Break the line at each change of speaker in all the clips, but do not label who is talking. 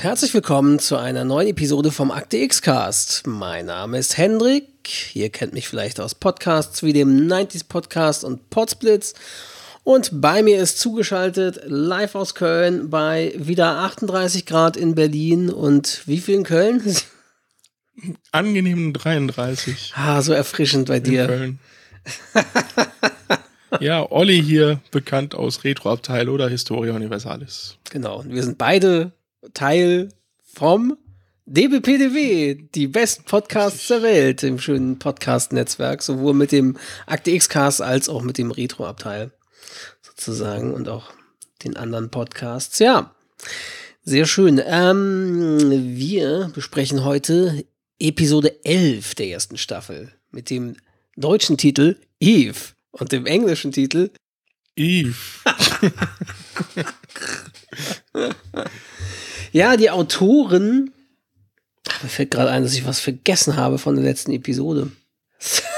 Und herzlich willkommen zu einer neuen Episode vom Akte X Cast. Mein Name ist Hendrik. Ihr kennt mich vielleicht aus Podcasts wie dem 90s Podcast und Podsplits. Und bei mir ist zugeschaltet live aus Köln bei wieder 38 Grad in Berlin und wie viel in Köln?
Angenehmen 33.
Ah, so erfrischend bei dir.
Köln. ja, Olli hier, bekannt aus Retroabteil oder Historia Universalis.
Genau, wir sind beide Teil vom DBPDW, die besten Podcasts der Welt im schönen Podcast-Netzwerk, sowohl mit dem Akte X-Cast als auch mit dem Retro-Abteil sozusagen und auch den anderen Podcasts. Ja, sehr schön. Ähm, wir besprechen heute Episode 11 der ersten Staffel mit dem deutschen Titel Eve und dem englischen Titel
Eve.
Ja, die Autoren. Mir fällt gerade ein, dass ich was vergessen habe von der letzten Episode.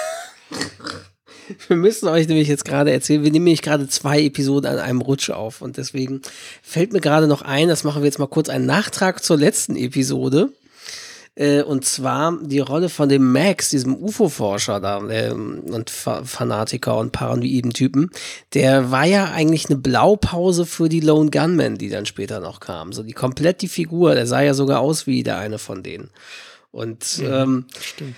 Wir müssen euch nämlich jetzt gerade erzählen, wir nehmen nämlich gerade zwei Episoden an einem Rutsch auf und deswegen fällt mir gerade noch ein, das machen wir jetzt mal kurz einen Nachtrag zur letzten Episode. Äh, und zwar die Rolle von dem Max, diesem UFO-Forscher da äh, und Fa Fanatiker und paranoiden Typen, der war ja eigentlich eine Blaupause für die Lone Gunmen, die dann später noch kamen. So die komplett die Figur, der sah ja sogar aus wie der eine von denen. Und
ja,
ähm,
stimmt.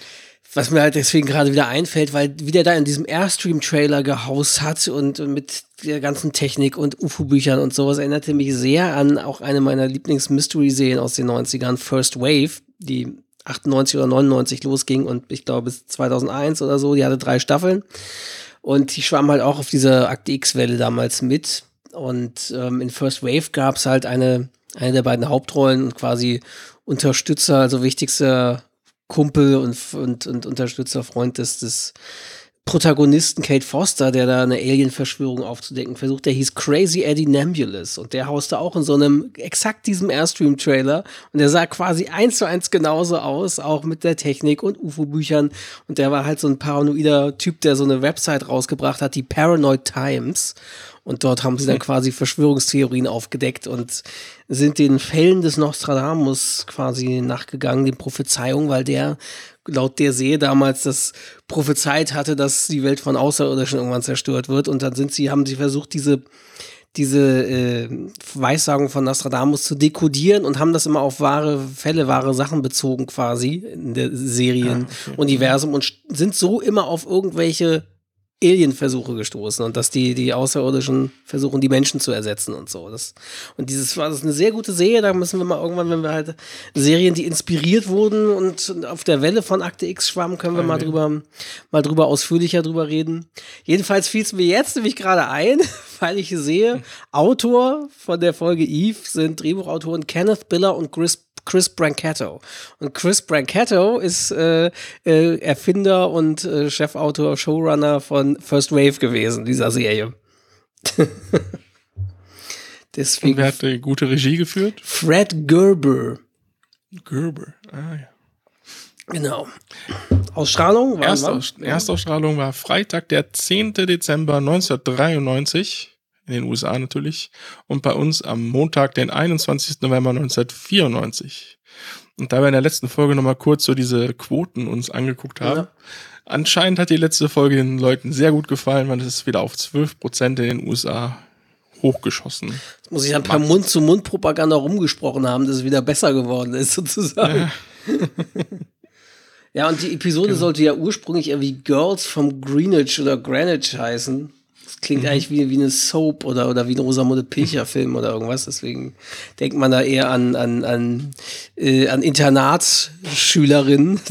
Was mir halt deswegen gerade wieder einfällt, weil wie der da in diesem Airstream-Trailer gehaust hat und, mit der ganzen Technik und UFO-Büchern und sowas erinnerte mich sehr an auch eine meiner Lieblings-Mystery-Serien aus den 90ern, First Wave, die 98 oder 99 losging und ich glaube bis 2001 oder so, die hatte drei Staffeln. Und die schwamm halt auch auf dieser Akte X-Welle damals mit. Und ähm, in First Wave gab es halt eine, eine der beiden Hauptrollen und quasi Unterstützer, also wichtigster Kumpel und, und, und Unterstützer, Freund des, des Protagonisten Kate Foster, der da eine Alien-Verschwörung aufzudecken versucht, der hieß Crazy Eddie Nambulous und der hauste auch in so einem exakt diesem Airstream-Trailer. Und der sah quasi eins zu eins genauso aus, auch mit der Technik und UFO-Büchern und der war halt so ein paranoider Typ, der so eine Website rausgebracht hat, die Paranoid Times und dort haben sie dann quasi Verschwörungstheorien aufgedeckt und sind den Fällen des Nostradamus quasi nachgegangen, den Prophezeiungen, weil der laut der See damals das prophezeit hatte, dass die Welt von Außerirdischen irgendwann zerstört wird. Und dann sind sie, haben sie versucht, diese, diese äh, Weissagung von Nostradamus zu dekodieren und haben das immer auf wahre Fälle, wahre Sachen bezogen quasi in der Serienuniversum und sind so immer auf irgendwelche Alien-Versuche gestoßen und dass die, die Außerirdischen versuchen, die Menschen zu ersetzen und so. Das, und dieses war das eine sehr gute Serie. Da müssen wir mal irgendwann, wenn wir halt Serien, die inspiriert wurden und auf der Welle von Akte X schwammen, können wir mal drüber, mal drüber ausführlicher drüber reden. Jedenfalls fiel es mir jetzt nämlich gerade ein, weil ich sehe, Autor von der Folge Eve sind Drehbuchautoren Kenneth Biller und Chris Chris Brancatto. Und Chris Brancatto ist äh, äh, Erfinder und äh, Chefautor, Showrunner von First Wave gewesen, dieser Serie. Deswegen.
Und wer hat die gute Regie geführt?
Fred Gerber.
Gerber, ah ja.
Genau. Ausstrahlung war
Erstaus Erstausstrahlung war Freitag, der 10. Dezember 1993 in den USA natürlich und bei uns am Montag, den 21. November 1994. Und da wir in der letzten Folge nochmal kurz so diese Quoten uns angeguckt haben,
Ja.
anscheinend hat die letzte Folge den Leuten sehr gut gefallen, weil es ist wieder auf 12% in den USA hochgeschossen.
Muss ich dann per Mund-zu-Mund-Propaganda rumgesprochen haben, dass es wieder besser geworden ist, sozusagen. Ja, und die Episode sollte ja ursprünglich irgendwie Girls from Greenwich oder Greenwich heißen. Das klingt mhm. eigentlich wie, wie eine Soap oder, oder wie ein Rosamunde Pilcher-Film oder irgendwas. Deswegen denkt man da eher an, an, an, äh, an Internatsschülerinnen.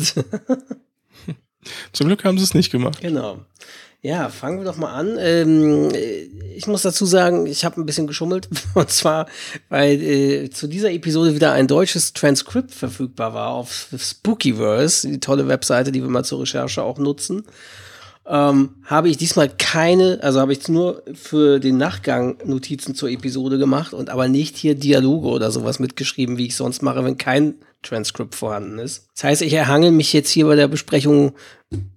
Zum Glück haben sie es nicht gemacht.
Genau. Ja, fangen wir doch mal an. Ähm, ich muss dazu sagen, ich habe ein bisschen geschummelt. Und zwar, weil äh, zu dieser Episode wieder ein deutsches Transkript verfügbar war auf Spookyverse, die tolle Webseite, die wir mal zur Recherche auch nutzen. Ähm, habe ich diesmal keine, also habe ich nur für den Nachgang Notizen zur Episode gemacht und aber nicht hier Dialoge oder sowas mitgeschrieben, wie ich sonst mache, wenn kein Transkript vorhanden ist. Das heißt, ich erhangel mich jetzt hier bei der Besprechung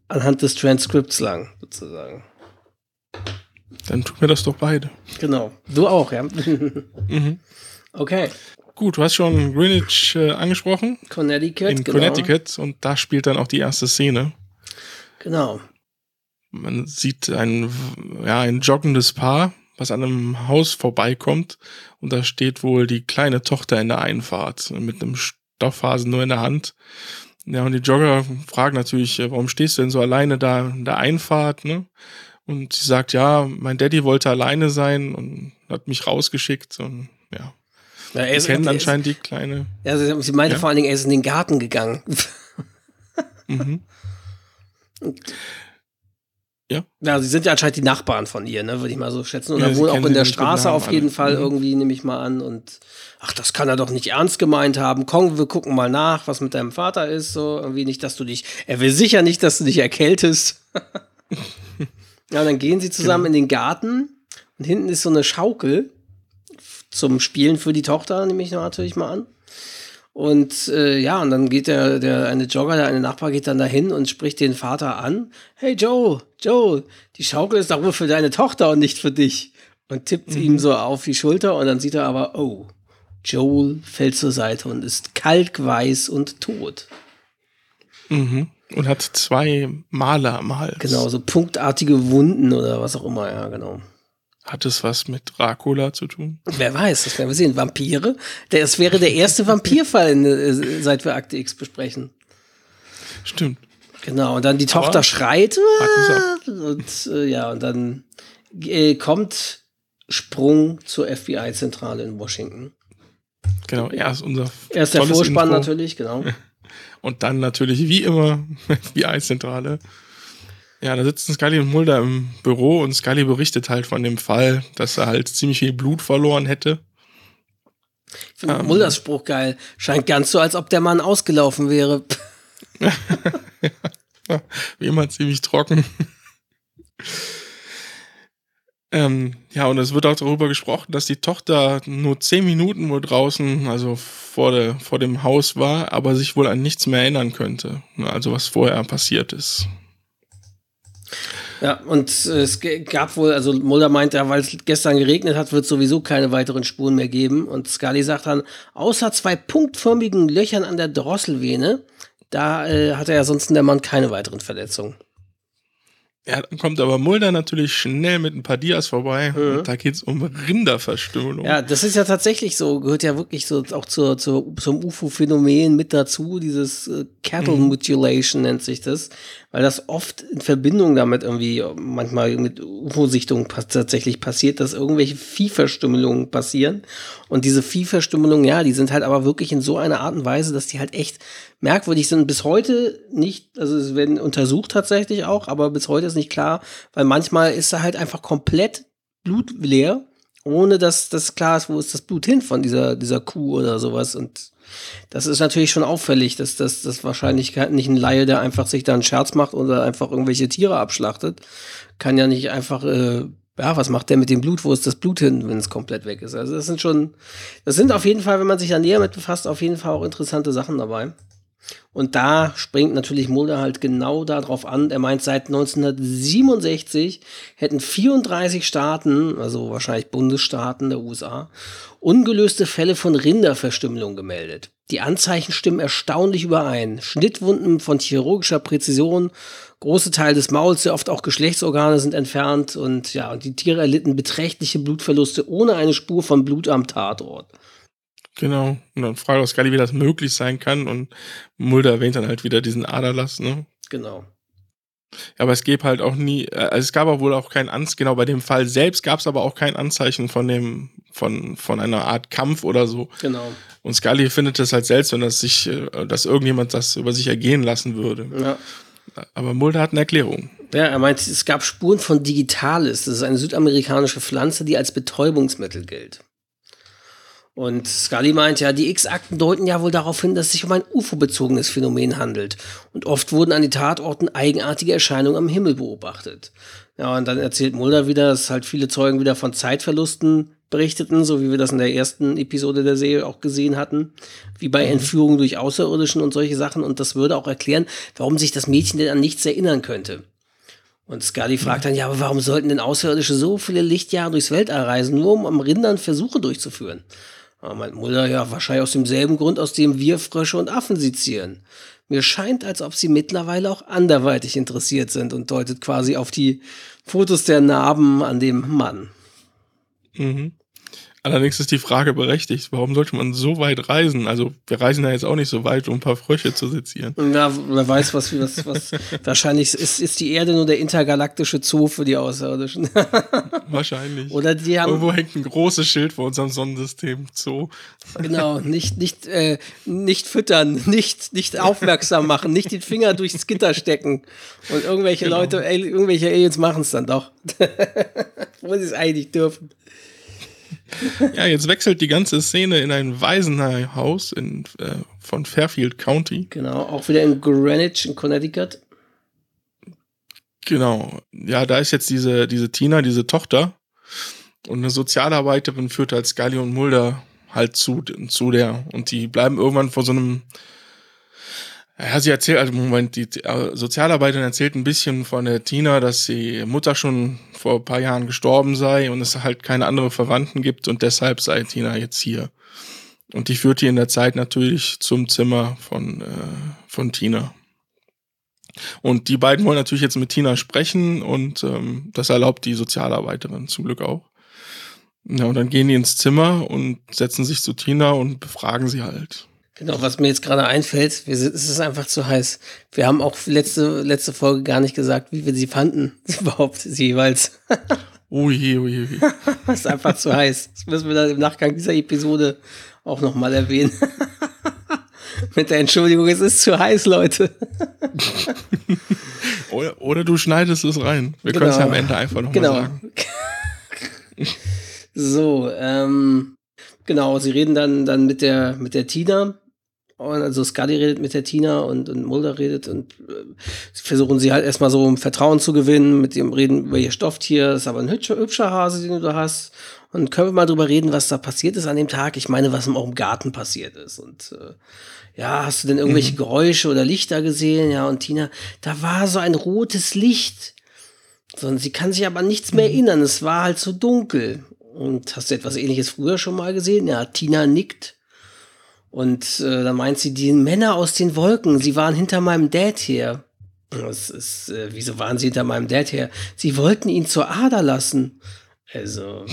anhand des Transkripts lang, sozusagen.
Dann tun wir das doch beide.
Genau. Du auch, ja. mhm. Okay.
Gut, du hast schon Greenwich äh, angesprochen.
Connecticut.
In genau. Connecticut und da spielt dann auch die erste Szene.
Genau.
Man sieht ein, ja, ein joggendes Paar, was an einem Haus vorbeikommt und da steht wohl die kleine Tochter in der Einfahrt mit einem Stoffhasen nur in der Hand ja, und die Jogger fragen natürlich, äh, warum stehst du denn so alleine da in der Einfahrt, ne? Und sie sagt, ja, mein Daddy wollte alleine sein und hat mich rausgeschickt und ja. ja er ist, kennen anscheinend ist, die kleine.
Ja, sie, sie meinte ja? vor allen Dingen, er ist in den Garten gegangen.
mhm.
Ja. Ja, sie sind ja anscheinend die Nachbarn von ihr, ne, würde ich mal so schätzen. Oder ja, wohl auch in der Straße auf jeden alle. Fall mhm. irgendwie, nehme ich mal an. Und ach, das kann er doch nicht ernst gemeint haben. Komm, wir gucken mal nach, was mit deinem Vater ist. So, irgendwie nicht, dass du dich. Er will sicher nicht, dass du dich erkältest. ja, dann gehen sie zusammen genau. in den Garten und hinten ist so eine Schaukel zum Spielen für die Tochter, nehme ich natürlich mal an. Und äh, ja, und dann geht der, der eine Jogger, der eine Nachbar geht dann dahin und spricht den Vater an. Hey Joe, Joe, die Schaukel ist doch wohl für deine Tochter und nicht für dich. Und tippt mhm. ihm so auf die Schulter und dann sieht er aber, oh, Joel fällt zur Seite und ist kalkweiß und tot.
Mhm. Und hat zwei Maler am Hals.
Genau, so punktartige Wunden oder was auch immer, ja, genau.
Hat es was mit Dracula zu tun?
Wer weiß, das werden wir sehen. Vampire? Das wäre der erste Vampirfall, äh, seit wir Akte X besprechen.
Stimmt.
Genau, und dann die Tochter Aber schreit. Und äh, ja, und dann äh, kommt Sprung zur FBI-Zentrale in Washington.
Genau, erst unser.
Erst der Vorspann Info. natürlich, genau.
Und dann natürlich, wie immer, FBI-Zentrale. Ja, da sitzen Scully und Mulder im Büro und Scully berichtet halt von dem Fall, dass er halt ziemlich viel Blut verloren hätte.
Ich finde ähm, Mulders Spruch geil. Scheint ganz so, als ob der Mann ausgelaufen wäre.
ja, wie immer ziemlich trocken. ähm, ja, und es wird auch darüber gesprochen, dass die Tochter nur zehn Minuten wohl draußen, also vor, der, vor dem Haus war, aber sich wohl an nichts mehr erinnern könnte. Also was vorher passiert ist.
Ja, und äh, es gab wohl, also Mulder meint ja, weil es gestern geregnet hat, wird es sowieso keine weiteren Spuren mehr geben. Und Scully sagt dann, außer zwei punktförmigen Löchern an der Drosselvene, da äh, hatte ja sonst der Mann keine weiteren Verletzungen.
Ja, dann kommt aber Mulder natürlich schnell mit ein paar Dias vorbei. Mhm. Da geht es um Rinderverstümmelung.
Ja, das ist ja tatsächlich so, gehört ja wirklich so auch zur, zur, zum UFO-Phänomen mit dazu. Dieses äh, Cattle mhm. Mutilation nennt sich das, weil das oft in Verbindung damit irgendwie manchmal mit UFO-Sichtungen tatsächlich passiert, dass irgendwelche Viehverstümmelungen passieren. Und diese Viehverstümmelungen, ja, die sind halt aber wirklich in so einer Art und Weise, dass die halt echt merkwürdig sind. Bis heute nicht, also es werden untersucht tatsächlich auch, aber bis heute ist nicht klar, weil manchmal ist da halt einfach komplett blutleer, ohne dass das klar ist, wo ist das Blut hin von dieser, dieser Kuh oder sowas. Und das ist natürlich schon auffällig, dass das, das wahrscheinlich nicht ein Laie, der einfach sich da einen Scherz macht oder einfach irgendwelche Tiere abschlachtet, kann ja nicht einfach äh, ja, was macht der mit dem Blut? Wo ist das Blut hin, wenn es komplett weg ist? Also das sind schon, das sind auf jeden Fall, wenn man sich da näher mit befasst, auf jeden Fall auch interessante Sachen dabei. Und da springt natürlich Mulder halt genau darauf an. Er meint, seit 1967 hätten 34 Staaten, also wahrscheinlich Bundesstaaten der USA, ungelöste Fälle von Rinderverstümmelung gemeldet. Die Anzeichen stimmen erstaunlich überein. Schnittwunden von chirurgischer Präzision, große Teile des Mauls, sehr oft auch Geschlechtsorgane sind entfernt und ja, und die Tiere erlitten beträchtliche Blutverluste ohne eine Spur von Blut am Tatort.
Genau. Und dann fragt auch Scully, wie das möglich sein kann. Und Mulder erwähnt dann halt wieder diesen Aderlass, ne?
Genau.
Aber es gäbe halt auch nie, äh, also es gab auch wohl auch kein Anzeichen, genau bei dem Fall selbst gab es aber auch kein Anzeichen von dem, von, von einer Art Kampf oder so.
Genau.
Und Scully findet es halt seltsam, dass sich, äh, dass irgendjemand das über sich ergehen lassen würde.
Ja.
Aber Mulder hat eine Erklärung.
Ja, er meint, es gab Spuren von Digitalis. Das ist eine südamerikanische Pflanze, die als Betäubungsmittel gilt. Und Scully meint ja, die X-Akten deuten ja wohl darauf hin, dass es sich um ein UFO-bezogenes Phänomen handelt. Und oft wurden an die Tatorten eigenartige Erscheinungen am Himmel beobachtet. Ja, und dann erzählt Mulder wieder, dass halt viele Zeugen wieder von Zeitverlusten berichteten, so wie wir das in der ersten Episode der Serie auch gesehen hatten, wie bei Entführungen durch Außerirdischen und solche Sachen. Und das würde auch erklären, warum sich das Mädchen denn an nichts erinnern könnte. Und Scully fragt dann, ja, aber warum sollten denn Außerirdische so viele Lichtjahre durchs Weltall reisen, nur um am Rindern Versuche durchzuführen? Aber meint Mulder, ja, wahrscheinlich aus demselben Grund, aus dem wir Frösche und Affen sezieren. Mir scheint, als ob sie mittlerweile auch anderweitig interessiert sind und deutet quasi auf die Fotos der Narben an dem Mann.
Mhm. Allerdings ist die Frage berechtigt, warum sollte man so weit reisen? Also wir reisen ja jetzt auch nicht so weit, um ein paar Frösche zu sezieren.
Ja, wer weiß, was, was, was wahrscheinlich ist, ist die Erde nur der intergalaktische Zoo für die Außerirdischen.
Wahrscheinlich.
Oder die haben.
Irgendwo hängt ein großes Schild vor unserem Sonnensystem Zoo.
Genau, nicht, nicht, äh, nicht füttern, nicht, nicht aufmerksam machen, nicht den Finger durchs Gitter stecken. Und irgendwelche
Genau.
Leute, irgendwelche Aliens machen es dann doch. Wo sie es eigentlich dürfen.
Ja, jetzt wechselt die ganze Szene in ein Waisenhaus in, äh, von Fairfield County.
Genau, auch wieder in Greenwich in Connecticut.
Genau. Ja, da ist jetzt diese, diese Tina, diese Tochter. Und eine Sozialarbeiterin führt halt Scully und Mulder halt zu, zu der. Und die bleiben irgendwann vor so einem. Ja, sie erzählt, also Moment, die äh, Sozialarbeiterin erzählt ein bisschen von der Tina, dass die Mutter schon vor ein paar Jahren gestorben sei und es halt keine andere Verwandten gibt und deshalb sei Tina jetzt hier. Und die führt die in der Zeit natürlich zum Zimmer von, äh, von Tina. Und die beiden wollen natürlich jetzt mit Tina sprechen und ähm, das erlaubt die Sozialarbeiterin zum Glück auch. Ja, und dann gehen die ins Zimmer und setzen sich zu Tina und befragen sie halt.
Genau, was mir jetzt gerade einfällt, wir sind, es ist einfach zu heiß. Wir haben auch letzte, letzte Folge gar nicht gesagt, wie wir sie fanden. Überhaupt, sie jeweils.
Ui, ui, ui.
Es ist einfach zu heiß. Das müssen wir dann im Nachgang dieser Episode auch nochmal erwähnen. Mit der Entschuldigung, es ist zu heiß, Leute.
Oder, oder du schneidest es rein. Wir können es ja am Ende einfach nochmal
genau.
sagen.
so, ähm, genau, sie reden dann, dann mit der, mit der Tina. Und also Scully redet mit der Tina und, und Mulder redet und äh, versuchen sie halt erstmal so um Vertrauen zu gewinnen, mit dem Reden über ihr Stofftier, ist aber ein hübscher, hübscher Hase, den du da hast. Und können wir mal drüber reden, was da passiert ist an dem Tag? Ich meine, was auch im Garten passiert ist. Und äh, ja, hast du denn irgendwelche Geräusche oder Lichter gesehen? Ja, und Tina, da war so ein rotes Licht. So, und sie kann sich aber nichts mehr erinnern. Es war halt so dunkel. Und hast du etwas ähnliches früher schon mal gesehen? Ja, Tina nickt. Und äh, dann meint sie, die Männer aus den Wolken, sie waren hinter meinem Dad her. Das ist, äh, wieso waren sie hinter meinem Dad her? Sie wollten ihn zur Ader lassen. Also,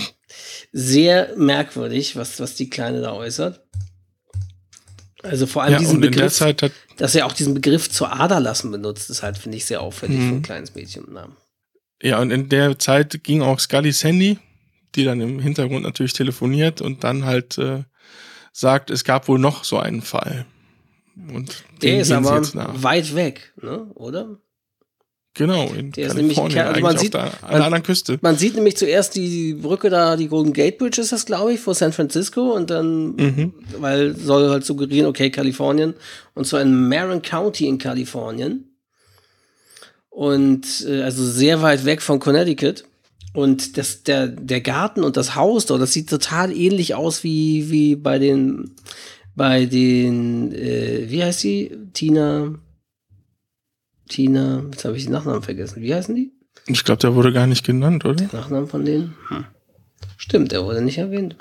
sehr merkwürdig, was, was die Kleine da äußert. Also vor allem
Ja,
diesen Begriff,
hat,
dass er auch diesen Begriff zur Ader lassen benutzt, ist halt, finde ich, sehr auffällig
Mhm.
für ein kleines Mädchen mit Namen.
ja, und in der Zeit ging auch Scullys Handy, die dann im Hintergrund natürlich telefoniert und dann halt äh, sagt, es gab wohl noch so einen Fall. Und
Der
den
ist aber weit weg, ne? oder?
Genau, in
Der ist nämlich-
Kalifornien,
also man sieht-
der, an der anderen Küste.
Man sieht nämlich zuerst die Brücke da, die Golden Gate Bridge ist das, glaube ich, vor San Francisco und dann,
Mhm.
weil soll halt suggerieren, okay, Kalifornien und zwar in Marin County in Kalifornien und äh, also sehr weit weg von Connecticut und das, der, der Garten und das Haus dort, das sieht total ähnlich aus wie, wie bei den, bei den, äh, wie heißt sie? Tina, Tina, jetzt habe ich den Nachnamen vergessen. Wie heißen die?
Ich glaube, der wurde gar nicht genannt, oder?
Nachnamen von denen? Hm. Stimmt, der wurde nicht erwähnt.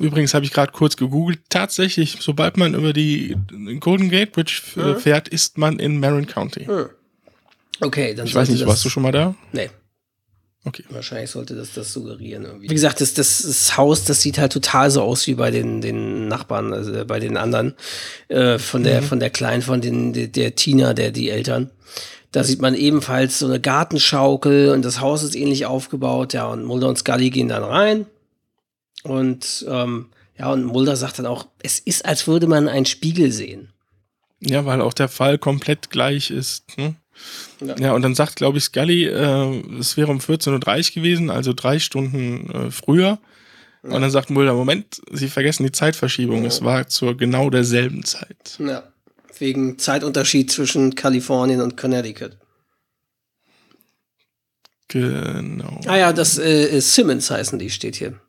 Übrigens habe ich gerade kurz gegoogelt. Tatsächlich, sobald man über die Golden Gate Bridge f-
Ja.
fährt, ist man in Marin County.
Hm. Okay, dann
Ich weiß nicht, warst du schon mal da?
Nee,
Okay.
wahrscheinlich sollte das das suggerieren irgendwie. Wie gesagt, das, das, das Haus, das sieht halt total so aus wie bei den, den Nachbarn, also äh, bei den anderen. Äh, von
Mhm.
der, von der Kleinen, von den, der, der Tina, der, die Eltern. Da sieht man ebenfalls so eine Gartenschaukel und das Haus ist ähnlich aufgebaut. Ja, und Mulder und Scully gehen dann rein. Und ähm, ja, und Mulder sagt dann auch, es ist, als würde man einen Spiegel sehen.
Ja, weil auch der Fall komplett gleich ist. Ne? Ja. ja. und dann sagt, glaube ich, Scully, äh, es wäre um 14.30 Uhr gewesen, also drei Stunden äh, früher. Ja. Und dann sagt Mulder, Moment, Sie vergessen die Zeitverschiebung. Ja. Es war zur genau derselben Zeit.
Ja, wegen Zeitunterschied zwischen Kalifornien und Connecticut.
Genau.
Ah ja, das äh, Simmons heißen die, steht hier.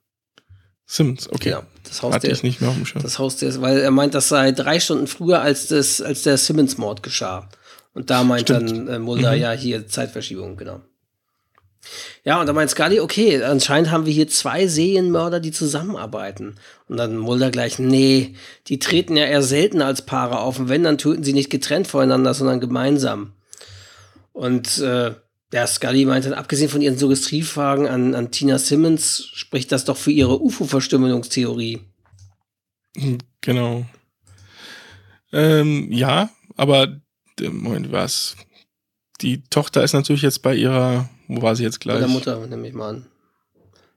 Simmons, okay. Ja,
das Haus Hatte der, ich nicht mehr auf dem Schirm. Das Haus der, weil er meint, das sei drei Stunden früher, als, das, als der Simmons-Mord geschah. Und da meint Stimmt. dann äh, Mulder, mhm. ja, hier Zeitverschiebung, genau. Ja, und da meint Scully, okay, anscheinend haben wir hier zwei Serienmörder, die zusammenarbeiten. Und dann Mulder gleich, nee, die treten ja eher selten als Paare auf. Und wenn, dann töten sie nicht getrennt voneinander, sondern gemeinsam. Und äh, ja, Scully meint dann, abgesehen von ihren Suggestivfragen an, an Tina Simmons, spricht das doch für ihre UFO-Verstümmelungstheorie.
Genau. Ähm, ja, aber Moment, was? Die Tochter ist natürlich jetzt bei ihrer, wo war sie jetzt gleich? Bei
der Mutter, nehme ich mal an.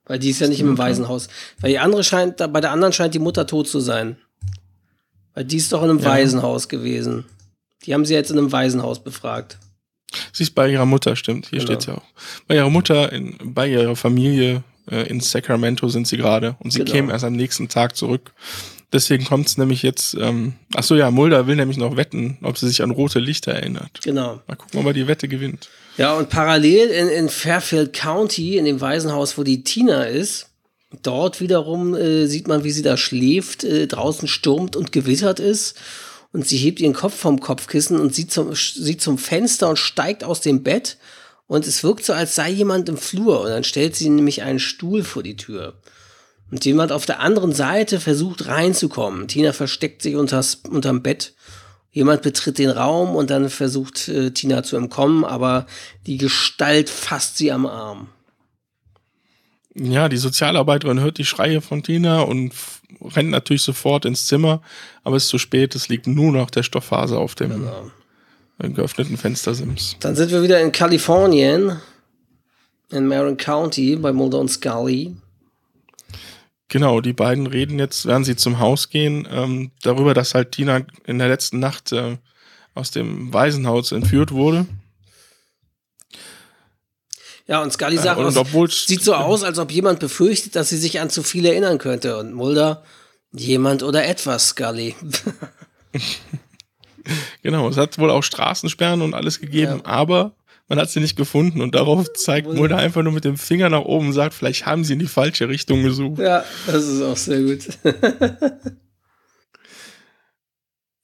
Weil die ist ja nicht im Waisenhaus. Weil die andere scheint, bei der anderen scheint die Mutter tot zu sein. Weil die ist doch in einem ja. Waisenhaus gewesen. Die haben sie jetzt in einem Waisenhaus befragt.
Sie ist bei ihrer Mutter, stimmt. Hier genau. steht ja auch. Bei ihrer Mutter, in, bei ihrer Familie äh, in Sacramento sind sie gerade. Und sie genau. kämen erst am nächsten Tag zurück. Deswegen kommt es nämlich jetzt, ähm, ach so ja, Mulder will nämlich noch wetten, ob sie sich an rote Lichter erinnert.
Genau.
Mal gucken, ob er die Wette gewinnt.
Ja, und parallel in, in Fairfield County, in dem Waisenhaus, wo die Tina ist, dort wiederum äh, sieht man, wie sie da schläft, äh, draußen stürmt und gewittert ist. Und sie hebt ihren Kopf vom Kopfkissen und sieht zum, sieht zum Fenster und steigt aus dem Bett. Und es wirkt so, als sei jemand im Flur. Und dann stellt sie nämlich einen Stuhl vor die Tür. Und jemand auf der anderen Seite versucht reinzukommen. Tina versteckt sich unters, unterm Bett. Jemand betritt den Raum und dann versucht äh, Tina zu entkommen, aber die Gestalt fasst sie am Arm.
Ja, die Sozialarbeiterin hört die Schreie von Tina und rennt natürlich sofort ins Zimmer, aber es ist zu spät, es liegt nur noch der Stofffaser auf dem genau. geöffneten Fenstersims.
Dann sind wir wieder in Kalifornien, in Marin County bei Mulder und Scully.
Genau, die beiden reden jetzt, während sie zum Haus gehen, ähm, darüber, dass halt Tina in der letzten Nacht äh, aus dem Waisenhaus entführt wurde.
Ja, und Scully sagt, äh, und aus, sieht so aus, als ob jemand befürchtet, dass sie sich an zu viel erinnern könnte. Und Mulder, jemand oder etwas, Scully.
genau, es hat wohl auch Straßensperren und alles gegeben, ja. aber man hat sie nicht gefunden und darauf zeigt Mulder einfach nur mit dem Finger nach oben und sagt, vielleicht haben sie in die falsche Richtung gesucht.
Ja, das ist auch sehr gut.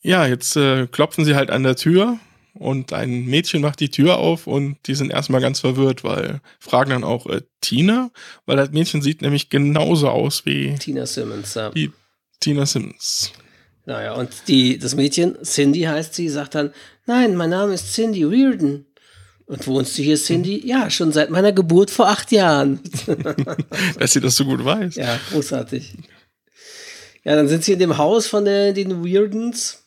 ja, jetzt äh, klopfen sie halt an der Tür und ein Mädchen macht die Tür auf und die sind erstmal ganz verwirrt, weil fragen dann auch äh, Tina, weil das Mädchen sieht nämlich genauso aus wie
Tina Simmons,
ja. Die Tina Simmons.
Naja, und die, das Mädchen, Cindy heißt sie, sagt dann, nein, mein Name ist Cindy Reardon. Und wohnst du hier, Cindy? Ja, schon seit meiner Geburt vor acht Jahren.
Dass sie das so gut weiß.
Ja, großartig. Ja, dann sind sie in dem Haus von der, den Weirdens.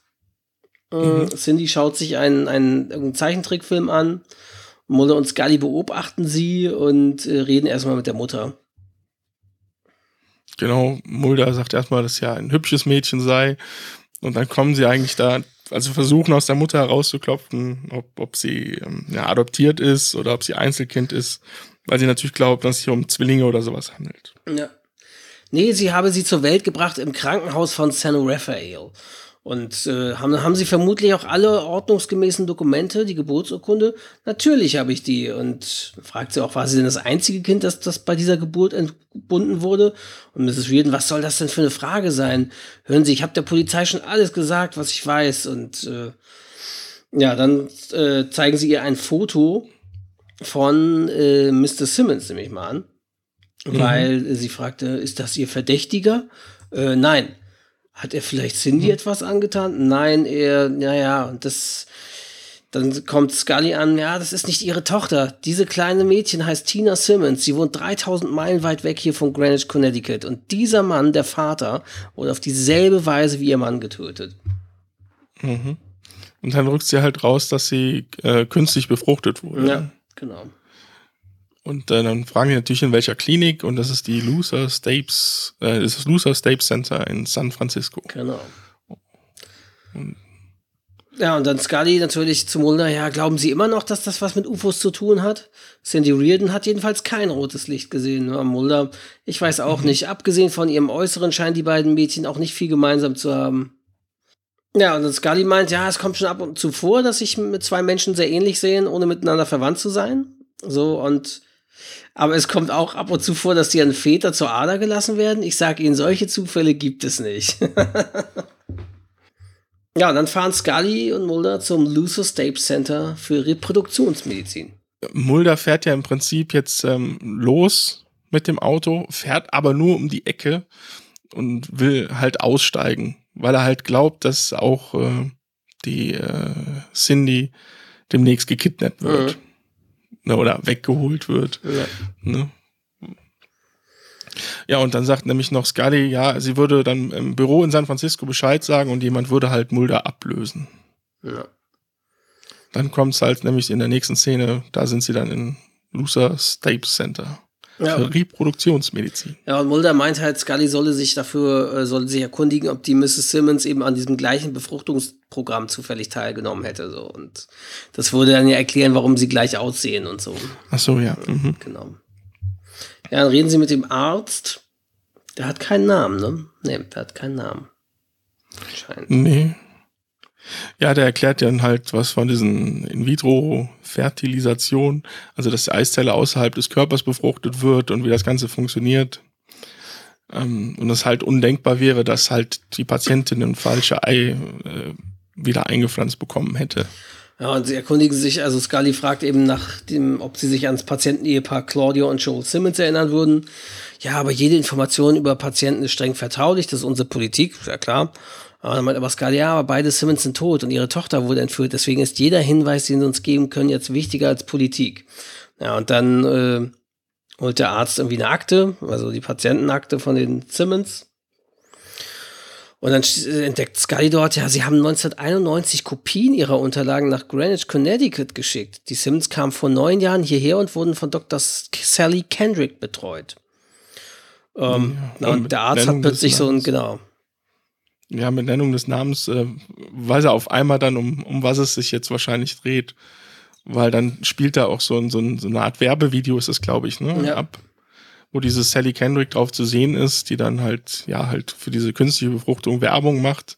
Äh, mhm. Cindy schaut sich einen, einen, einen Zeichentrickfilm an. Mulder und Scully beobachten sie und äh, reden erstmal mit der Mutter.
Genau, Mulder sagt erstmal, dass ja ein hübsches Mädchen sei. Und dann kommen sie eigentlich da also versuchen aus der Mutter herauszuklopfen, ob, ob sie ähm, ja, adoptiert ist oder ob sie Einzelkind ist, weil sie natürlich glaubt, dass es sich um Zwillinge oder sowas handelt.
Ja. Nee, sie habe sie zur Welt gebracht im Krankenhaus von San Rafael. Und äh, haben, haben Sie vermutlich auch alle ordnungsgemäßen Dokumente, die Geburtsurkunde? Natürlich habe ich die. Und fragt sie auch, war sie denn das einzige Kind, das, das bei dieser Geburt entbunden wurde? Und Mrs. Reardon, was soll das denn für eine Frage sein? Hören Sie, ich habe der Polizei schon alles gesagt, was ich weiß. Und äh, ja, dann äh, zeigen sie ihr ein Foto von äh, Mr. Simmons, nehme ich mal an. Mhm. Weil sie fragte, ist das Ihr Verdächtiger? Äh, nein. Hat er vielleicht Cindy hm. etwas angetan? Nein, er, naja, das. Dann kommt Scully an, ja, das ist nicht ihre Tochter. Diese kleine Mädchen heißt Tina Simmons. Sie wohnt 3000 Meilen weit weg hier von Greenwich, Connecticut. Und dieser Mann, der Vater, wurde auf dieselbe Weise wie ihr Mann getötet.
Mhm. Und dann rückt sie halt raus, dass sie äh, künstlich befruchtet wurde.
Ja, genau.
Und äh, dann fragen die natürlich in welcher Klinik und das ist die Loser Stapes, äh, das ist Loser Stapes Center in San Francisco.
Genau. Ja, und dann Scully natürlich zu Mulder, ja, glauben Sie immer noch, dass das was mit UFOs zu tun hat? Sandy Reardon hat jedenfalls kein rotes Licht gesehen. Ja, Mulder, ich weiß auch mhm. nicht. Abgesehen von ihrem Äußeren scheinen die beiden Mädchen auch nicht viel gemeinsam zu haben. Ja, und dann Scully meint, ja, es kommt schon ab und zu vor, dass sich mit zwei Menschen sehr ähnlich sehen, ohne miteinander verwandt zu sein. So, und aber es kommt auch ab und zu vor, dass die an Väter zur Ader gelassen werden. Ich sage Ihnen, solche Zufälle gibt es nicht. ja, und dann fahren Scully und Mulder zum Luther Stapes Center für Reproduktionsmedizin.
Mulder fährt ja im Prinzip jetzt ähm, los mit dem Auto, fährt aber nur um die Ecke und will halt aussteigen, weil er halt glaubt, dass auch äh, die äh, Cindy demnächst gekidnappt wird. Mhm oder weggeholt wird. Ja. Ne? Ja, und dann sagt nämlich noch Scully, ja, sie würde dann im Büro in San Francisco Bescheid sagen und jemand würde halt Mulder ablösen.
Ja.
Dann kommt es halt nämlich in der nächsten Szene, da sind sie dann in Loser Stapes Center. Ja. Für Reproduktionsmedizin.
Ja, und Mulder meint halt, Scully solle sich dafür, äh, solle sich erkundigen, ob die Mrs. Simmons eben an diesem gleichen Befruchtungsprogramm zufällig teilgenommen hätte. So. Und das würde dann ja erklären, warum sie gleich aussehen und so.
Ach so, ja.
Mhm. Genau. Ja, dann reden sie mit dem Arzt. Der hat keinen Namen, ne? Nee, der hat keinen Namen.
Scheint. Nee. Ja, der erklärt dann halt was von diesen In-vitro-Fertilisation, also dass die Eiszelle außerhalb des Körpers befruchtet wird und wie das Ganze funktioniert. Ähm, und es halt undenkbar wäre, dass halt die Patientin ein falsche Ei äh, wieder eingepflanzt bekommen hätte.
Ja, und sie erkundigen sich, also Scully fragt eben nach dem, ob sie sich ans Patientenehepaar Claudia und Joel Simmons erinnern würden. Ja, aber jede Information über Patienten ist streng vertraulich, das ist unsere Politik, ja klar. Aber dann meint aber Scully, ja, aber beide Simmons sind tot und ihre Tochter wurde entführt. Deswegen ist jeder Hinweis, den sie uns geben können, jetzt wichtiger als Politik. Ja, und dann äh, holt der Arzt irgendwie eine Akte, also die Patientenakte von den Simmons. Und dann entdeckt Scully dort, ja, sie haben 1991 Kopien ihrer Unterlagen nach Greenwich, Connecticut geschickt. Die Simmons kamen vor neun Jahren hierher und wurden von Dr. Sally Kendrick betreut. Ähm, ja, und der Arzt hat plötzlich so ein, genau,
ja, mit Nennung des Namens äh, weiß er auf einmal dann, um, um was es sich jetzt wahrscheinlich dreht. Weil dann spielt er auch so, ein, so, ein, so eine Art Werbevideo, ist es, glaube ich, ne? Ja. Ab, wo diese Sally Kendrick drauf zu sehen ist, die dann halt, ja, halt für diese künstliche Befruchtung Werbung macht.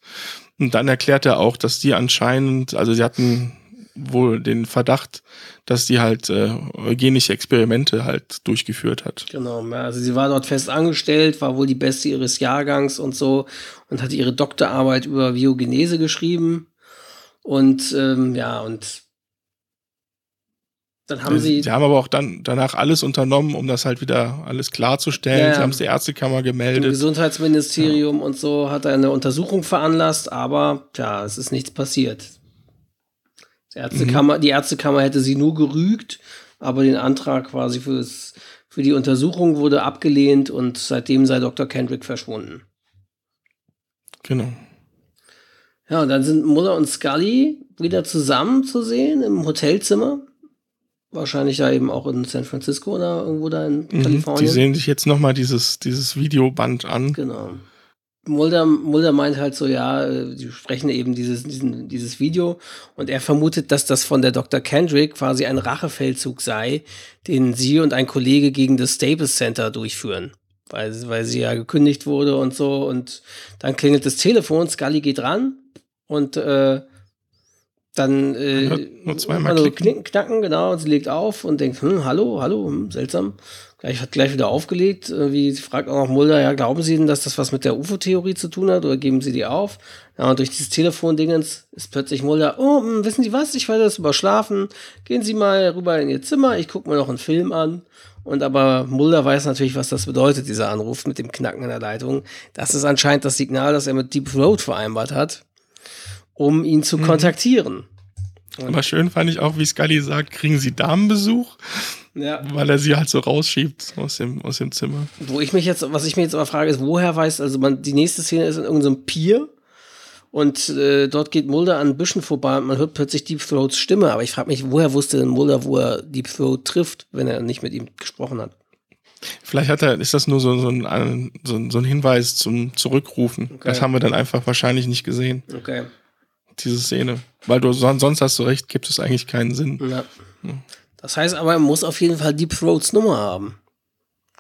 Und dann erklärt er auch, dass die anscheinend, also sie hatten wohl den Verdacht, dass die halt äh, eugenische Experimente halt durchgeführt hat.
Genau, also sie war dort fest angestellt, war wohl die Beste ihres Jahrgangs und so und hat ihre Doktorarbeit über Biogenese geschrieben. Und ähm, ja, und dann haben sie.
Sie haben aber auch dann danach alles unternommen, um das halt wieder alles klarzustellen. Ja, sie haben es der Ärztekammer gemeldet.
Das Gesundheitsministerium ja. und so hat eine Untersuchung veranlasst, aber ja, es ist nichts passiert. Die Ärztekammer, mhm. die Ärztekammer hätte sie nur gerügt, aber den Antrag quasi fürs, für die Untersuchung wurde abgelehnt und seitdem sei Dr. Kendrick verschwunden.
Genau.
Ja, und dann sind Muller und Scully wieder zusammen zu sehen im Hotelzimmer. Wahrscheinlich ja eben auch in San Francisco oder irgendwo da in mhm, Kalifornien.
Die sehen sich jetzt nochmal dieses, dieses Videoband an.
Genau. Mulder, Mulder meint halt so, ja, die sprechen eben dieses, diesen, dieses Video und er vermutet, dass das von der Dr. Kendrick quasi ein Rachefeldzug sei, den sie und ein Kollege gegen das Staples Center durchführen. Weil, weil sie ja gekündigt wurde und so und dann klingelt das Telefon, Scully geht ran und äh, dann äh,
nur zweimal also
klicken. knacken, genau, und sie legt auf und denkt, hm, hallo, hallo, hm, seltsam. Gleich hat gleich wieder aufgelegt. Wie sie fragt auch noch Mulder, ja, glauben Sie denn, dass das was mit der UFO-Theorie zu tun hat oder geben Sie die auf? Ja, und durch dieses Telefon-Dingens ist plötzlich Mulder, oh, hm, wissen Sie was, ich werde das überschlafen. Gehen Sie mal rüber in Ihr Zimmer, ich gucke mir noch einen Film an. Und aber Mulder weiß natürlich, was das bedeutet, dieser Anruf mit dem Knacken in der Leitung. Das ist anscheinend das Signal, das er mit Deep Road vereinbart hat, um ihn zu mhm. kontaktieren.
Und aber schön fand ich auch, wie Scully sagt, kriegen Sie Damenbesuch? Ja. Weil er sie halt so rausschiebt aus dem, aus dem Zimmer.
Wo ich mich jetzt, was ich mir jetzt aber frage, ist, woher weiß, also man, die nächste Szene ist in irgendeinem Pier Und äh, dort geht Mulder an Büschen vorbei und man hört plötzlich Deep Throats Stimme. Aber ich frage mich, woher wusste denn Mulder, wo er Deep Throat trifft, wenn er nicht mit ihm gesprochen hat?
Vielleicht hat er, ist das nur so, so, ein, so, ein, so ein Hinweis zum Zurückrufen. Okay. Das haben wir dann einfach wahrscheinlich nicht gesehen.
Okay.
Diese Szene. Weil du sonst hast du recht, gibt es eigentlich keinen Sinn.
Ja. Das heißt aber, er muss auf jeden Fall Deep Throats Nummer haben.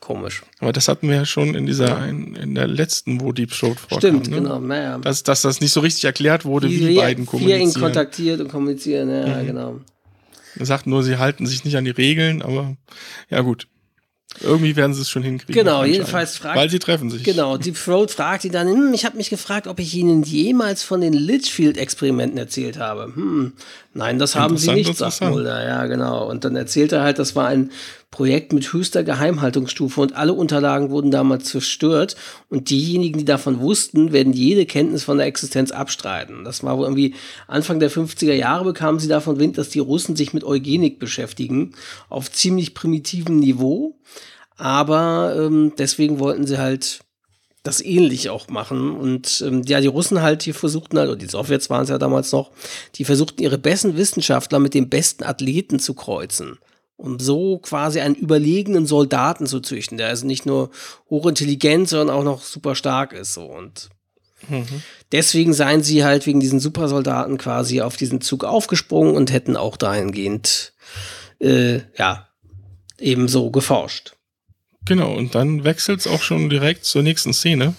Komisch.
Aber das hatten wir ja schon in dieser, ja. in, in, der letzten, wo Deep Throat
vorkam. Stimmt, ne? genau. Naja.
Dass, dass das nicht so richtig erklärt wurde, wie, wie die beiden kommunizieren. Wie ihn
kontaktiert und kommunizieren, ja, mhm. genau.
Er sagt nur, sie halten sich nicht an die Regeln, aber ja gut. Irgendwie werden sie es schon hinkriegen.
Genau, jedenfalls
fragt. Weil sie treffen sich.
Genau, Deep Throat fragt ihn dann, hm, ich habe mich gefragt, ob ich Ihnen jemals von den Litchfield-Experimenten erzählt habe. Hm, nein, das haben Sie nicht, sagt Mulder. Ja, genau. Und dann erzählt er halt, das war ein Projekt mit höchster Geheimhaltungsstufe und alle Unterlagen wurden damals zerstört. Und diejenigen, die davon wussten, werden jede Kenntnis von der Existenz abstreiten. Das war wohl irgendwie Anfang der 50er Jahre bekamen sie davon Wind, dass die Russen sich mit Eugenik beschäftigen. Auf ziemlich primitivem Niveau. Aber ähm, deswegen wollten sie halt das ähnlich auch machen. Und ähm, ja, die Russen halt, die versuchten halt, oder die Sowjets waren es ja damals noch, die versuchten ihre besten Wissenschaftler mit den besten Athleten zu kreuzen. Um so quasi einen überlegenen Soldaten zu züchten, der also nicht nur hochintelligent, sondern auch noch super stark ist. So. Und mhm. deswegen seien sie halt wegen diesen Supersoldaten quasi auf diesen Zug aufgesprungen und hätten auch dahingehend äh, ja ebenso geforscht.
Genau, und dann wechselt es auch schon direkt zur nächsten Szene.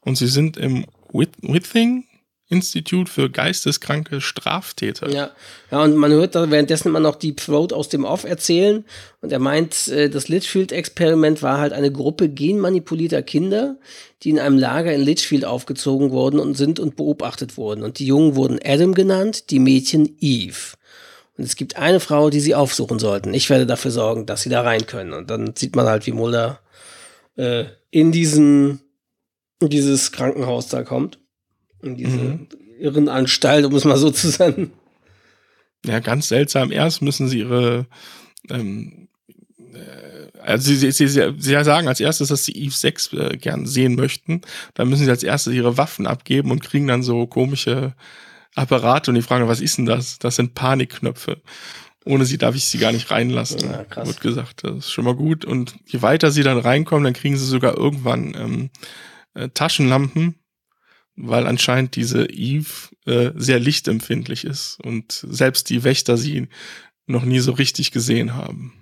Und sie sind im Withing Institut für geisteskranke Straftäter.
Ja, ja und man hört da währenddessen immer noch die Throat aus dem Off erzählen. Und er meint, äh, das Litchfield-Experiment war halt eine Gruppe genmanipulierter Kinder, die in einem Lager in Litchfield aufgezogen wurden und sind und beobachtet wurden. Und die Jungen wurden Adam genannt, die Mädchen Eve. Und es gibt eine Frau, die sie aufsuchen sollten. Ich werde dafür sorgen, dass sie da rein können. Und dann sieht man halt, wie Mulder äh, in diesen, in dieses Krankenhaus da kommt. In diese mhm. Irrenanstalt, um es mal so zu sagen.
Ja, ganz seltsam. Erst müssen sie ihre ähm, äh, also sie, sie, sie, sie sagen als erstes, dass sie Eve 6 äh, gern sehen möchten. Dann müssen sie als erstes ihre Waffen abgeben und kriegen dann so komische Apparate und die fragen, was ist denn das? Das sind Panikknöpfe. Ohne sie darf ich sie gar nicht reinlassen. Ja, krass. Wird gesagt, das ist schon mal gut. Und je weiter sie dann reinkommen, dann kriegen sie sogar irgendwann ähm, äh, Taschenlampen, weil anscheinend diese Eve äh, sehr lichtempfindlich ist und selbst die Wächter sie noch nie so richtig gesehen haben.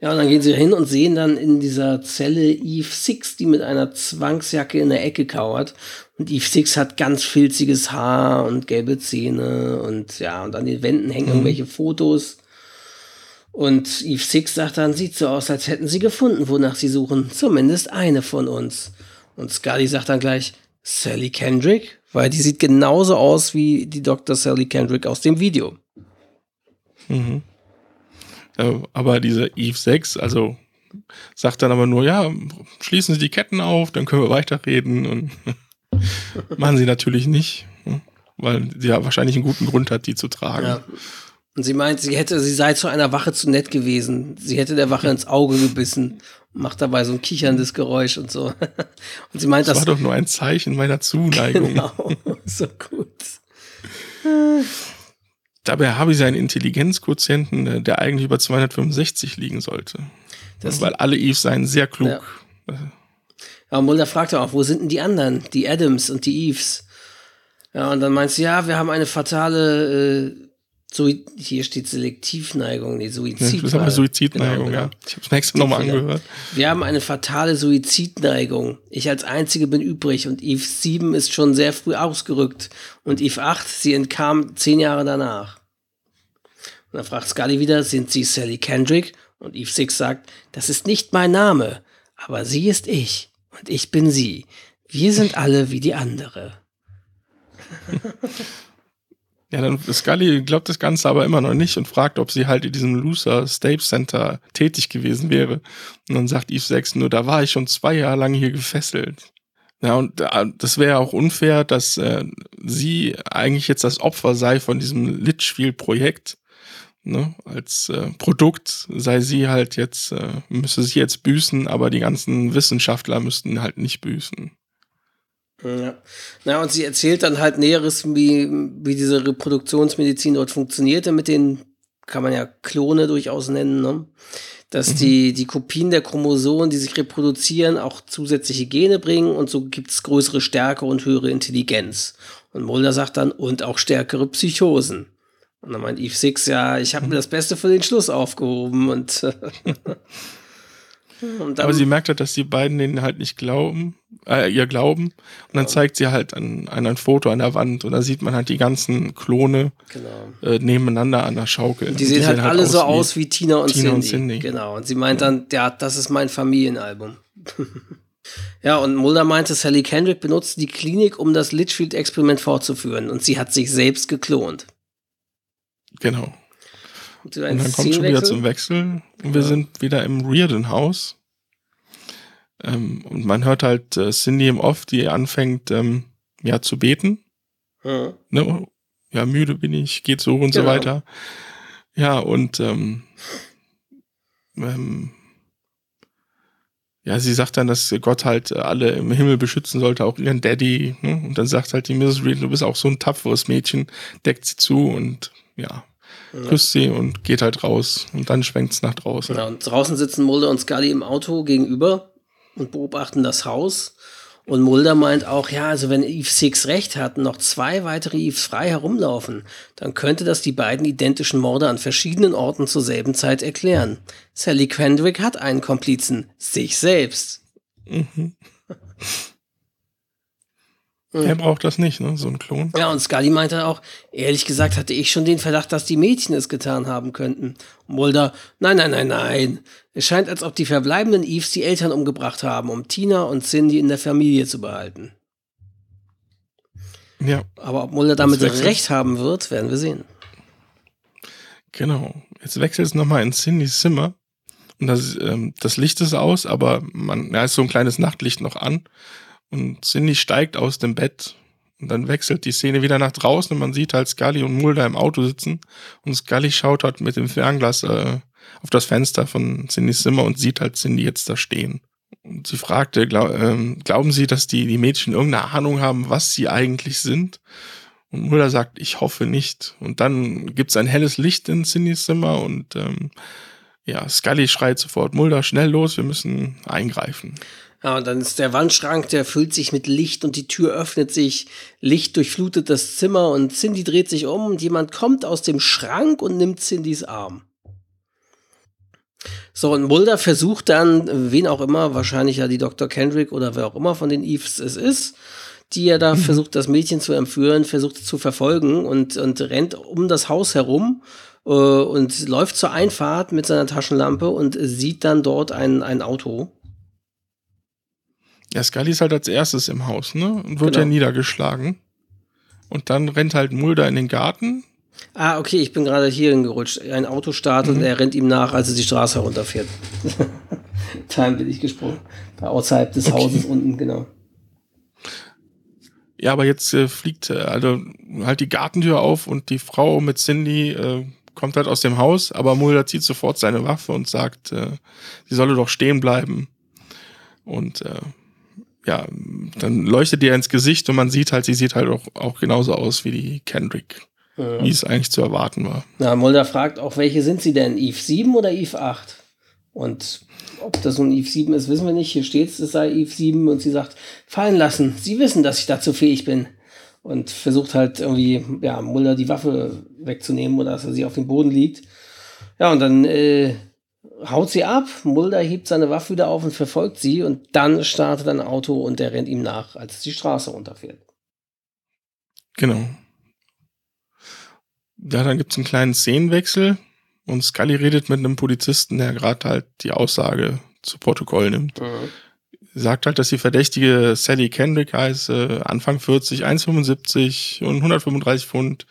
Ja, und dann gehen sie hin und sehen dann in dieser Zelle Eve Six, die mit einer Zwangsjacke in der Ecke kauert. Und Eve Six hat ganz filziges Haar und gelbe Zähne und ja, und an den Wänden hängen mhm. irgendwelche Fotos. Und Eve Six sagt dann, sieht so aus, als hätten sie gefunden, wonach sie suchen. Zumindest eine von uns. Und Scully sagt dann gleich, Sally Kendrick? Weil die sieht genauso aus wie die Dr. Sally Kendrick aus dem Video.
Mhm. Äh, aber diese Eve 6, also sagt dann aber nur, ja, schließen Sie die Ketten auf, dann können wir weiterreden und machen sie natürlich nicht, hm, weil sie ja wahrscheinlich einen guten Grund hat, die zu tragen. Ja.
Und sie meint, sie hätte, sie sei zu einer Wache zu nett gewesen. Sie hätte der Wache ins Auge gebissen, macht dabei so ein kicherndes Geräusch und so. Und sie meint,
das, das war doch nur ein Zeichen meiner Zuneigung. Genau,
so gut.
Dabei habe ich seinen Intelligenzquotienten, äh, der eigentlich über 265 liegen sollte. Das Weil alle Eves seien sehr klug. Ja.
Aber Mulder fragt auch, wo sind denn die anderen? Die Adams und die Eves. Ja, und dann meinst du, ja, wir haben eine fatale, äh, so, hier steht Selektivneigung, nee, Suizid.
Das haben wir Suizidneigung, genau, ja. Genau. Ich habe es nächste nochmal angehört.
Wir haben eine fatale Suizidneigung. Ich als Einzige bin übrig und Eve 7 ist schon sehr früh ausgerückt. Und Eve 8, sie entkam zehn Jahre danach. Und dann fragt Scully wieder, sind Sie Sally Kendrick? Und Eve 6 sagt, das ist nicht mein Name, aber sie ist ich und ich bin sie. Wir sind alle wie die andere.
Ja, dann Scully glaubt das Ganze aber immer noch nicht und fragt, ob sie halt in diesem Loser State Center tätig gewesen wäre. Und dann sagt Eve 6 nur, da war ich schon zwei Jahre lang hier gefesselt. Ja, und äh, das wäre auch unfair, dass äh, sie eigentlich jetzt das Opfer sei von diesem Litchfield-Projekt. Ne? Als äh, Produkt sei sie halt jetzt, äh, müsste sie jetzt büßen, aber die ganzen Wissenschaftler müssten halt nicht büßen.
Ja. Na, und sie erzählt dann halt Näheres, wie, wie diese Reproduktionsmedizin dort funktionierte mit den, kann man ja Klone durchaus nennen, ne? dass mhm. die, die Kopien der Chromosomen, die sich reproduzieren, auch zusätzliche Gene bringen und so gibt es größere Stärke und höhere Intelligenz. Und Mulder sagt dann, und auch stärkere Psychosen. Und dann meint Eve Six, ja, ich habe mir das Beste für den Schluss aufgehoben und
Aber sie merkt halt, dass die beiden denen halt nicht glauben, äh, ihr glauben. Und dann zeigt sie halt ein, ein, ein Foto an der Wand und da sieht man halt die ganzen Klone genau. äh, nebeneinander an der Schaukel.
Die, sehen, die halt sehen halt alle aus so aus wie Tina und, Tina Cindy. und Cindy. Genau. Und sie meint ja. dann, ja, das ist mein Familienalbum. ja, und Mulder meinte, Sally Kendrick benutzt die Klinik, um das Litchfield-Experiment fortzuführen. Und sie hat sich selbst geklont.
Genau. Und, und dann kommt schon wieder zum Wechsel und wir ja. sind wieder im Reardon-Haus. Ähm, und man hört halt äh, Cindy im Off, die anfängt, ähm, ja, zu beten. Ja. Ne? ja, müde bin ich, geht so und genau. so weiter. Ja, und ähm, ähm, ja, sie sagt dann, dass Gott halt alle im Himmel beschützen sollte, auch ihren Daddy. Ne? Und dann sagt halt die Mrs. Reed, du bist auch so ein tapferes Mädchen, deckt sie zu und ja, ja. küsst sie und geht halt raus. Und dann schwenkt es nach draußen.
Ja, und draußen sitzen Mulder und Scully im Auto gegenüber und beobachten das Haus. Und Mulder meint auch, ja, also wenn Eve Six recht hat und noch zwei weitere Eves frei herumlaufen, dann könnte das die beiden identischen Morde an verschiedenen Orten zur selben Zeit erklären. Sally Quendrick hat einen Komplizen, sich selbst. Mhm.
Er braucht das nicht, ne? So ein Klon.
Ja, und Scully meinte auch, ehrlich gesagt hatte ich schon den Verdacht, dass die Mädchen es getan haben könnten. Mulder, nein, nein, nein, nein. Es scheint, als ob die verbleibenden Eves die Eltern umgebracht haben, um Tina und Cindy in der Familie zu behalten.
Ja.
Aber ob Mulder damit recht haben wird, werden wir sehen.
Genau. Jetzt wechselt es nochmal in Cindys Zimmer. Und das, ähm, das Licht ist aus, aber man, ja, ist so ein kleines Nachtlicht noch an. Und Cindy steigt aus dem Bett und dann wechselt die Szene wieder nach draußen und man sieht halt Scully und Mulder im Auto sitzen und Scully schaut halt mit dem Fernglas äh, auf das Fenster von Cindys Zimmer und sieht halt Cindy jetzt da stehen. Und sie fragte, glaub, äh, glauben Sie, dass die, die Mädchen irgendeine Ahnung haben, was sie eigentlich sind? Und Mulder sagt, ich hoffe nicht. Und dann gibt's ein helles Licht in Cindys Zimmer und ähm, ja, Scully schreit sofort, Mulder, schnell los, wir müssen eingreifen.
Ja, und dann ist der Wandschrank, der füllt sich mit Licht und die Tür öffnet sich. Licht durchflutet das Zimmer und Cindy dreht sich um und jemand kommt aus dem Schrank und nimmt Cindys Arm. So, und Mulder versucht dann, wen auch immer, wahrscheinlich ja die Dr. Kendrick oder wer auch immer von den Eves es ist, die er da mhm. versucht, das Mädchen zu entführen, versucht zu verfolgen und, und rennt um das Haus herum äh, und läuft zur Einfahrt mit seiner Taschenlampe und sieht dann dort ein, ein Auto.
Ja, Scully ist halt als erstes im Haus, ne? Und wird genau. ja niedergeschlagen. Und dann rennt halt Mulder in den Garten.
Ah, okay, ich bin gerade hier hingerutscht. Ein Auto startet mhm. und er rennt ihm nach, als er die Straße herunterfährt. Time bin ich gesprungen. Außerhalb des okay. Hauses unten, genau.
Ja, aber jetzt äh, fliegt äh, also halt die Gartentür auf und die Frau mit Cindy äh, kommt halt aus dem Haus, aber Mulder zieht sofort seine Waffe und sagt, äh, sie solle doch stehen bleiben. Und äh, ja, dann leuchtet ihr ins Gesicht und man sieht halt, sie sieht halt auch, auch genauso aus wie die Kendrick. Ja. Wie es eigentlich zu erwarten war.
Na, Mulder fragt auch, welche sind sie denn? Eve 7 oder Eve 8? Und ob das nun Eve 7 ist, wissen wir nicht. Hier steht es, es sei Eve 7 und sie sagt, fallen lassen. Sie wissen, dass ich dazu fähig bin. Und versucht halt irgendwie, ja, Mulder die Waffe wegzunehmen oder dass er sie auf dem Boden liegt. Ja, und dann äh, haut sie ab. Mulder hebt seine Waffe wieder auf und verfolgt sie. Und dann startet ein Auto und der rennt ihm nach, als es die Straße runterfährt.
Genau. Ja, dann gibt es einen kleinen Szenenwechsel und Scully redet mit einem Polizisten, der gerade halt die Aussage zu Protokoll nimmt. Mhm. Sagt halt, dass die verdächtige Sally Kendrick heißt, Anfang 40, 1,75 und 135 Pfund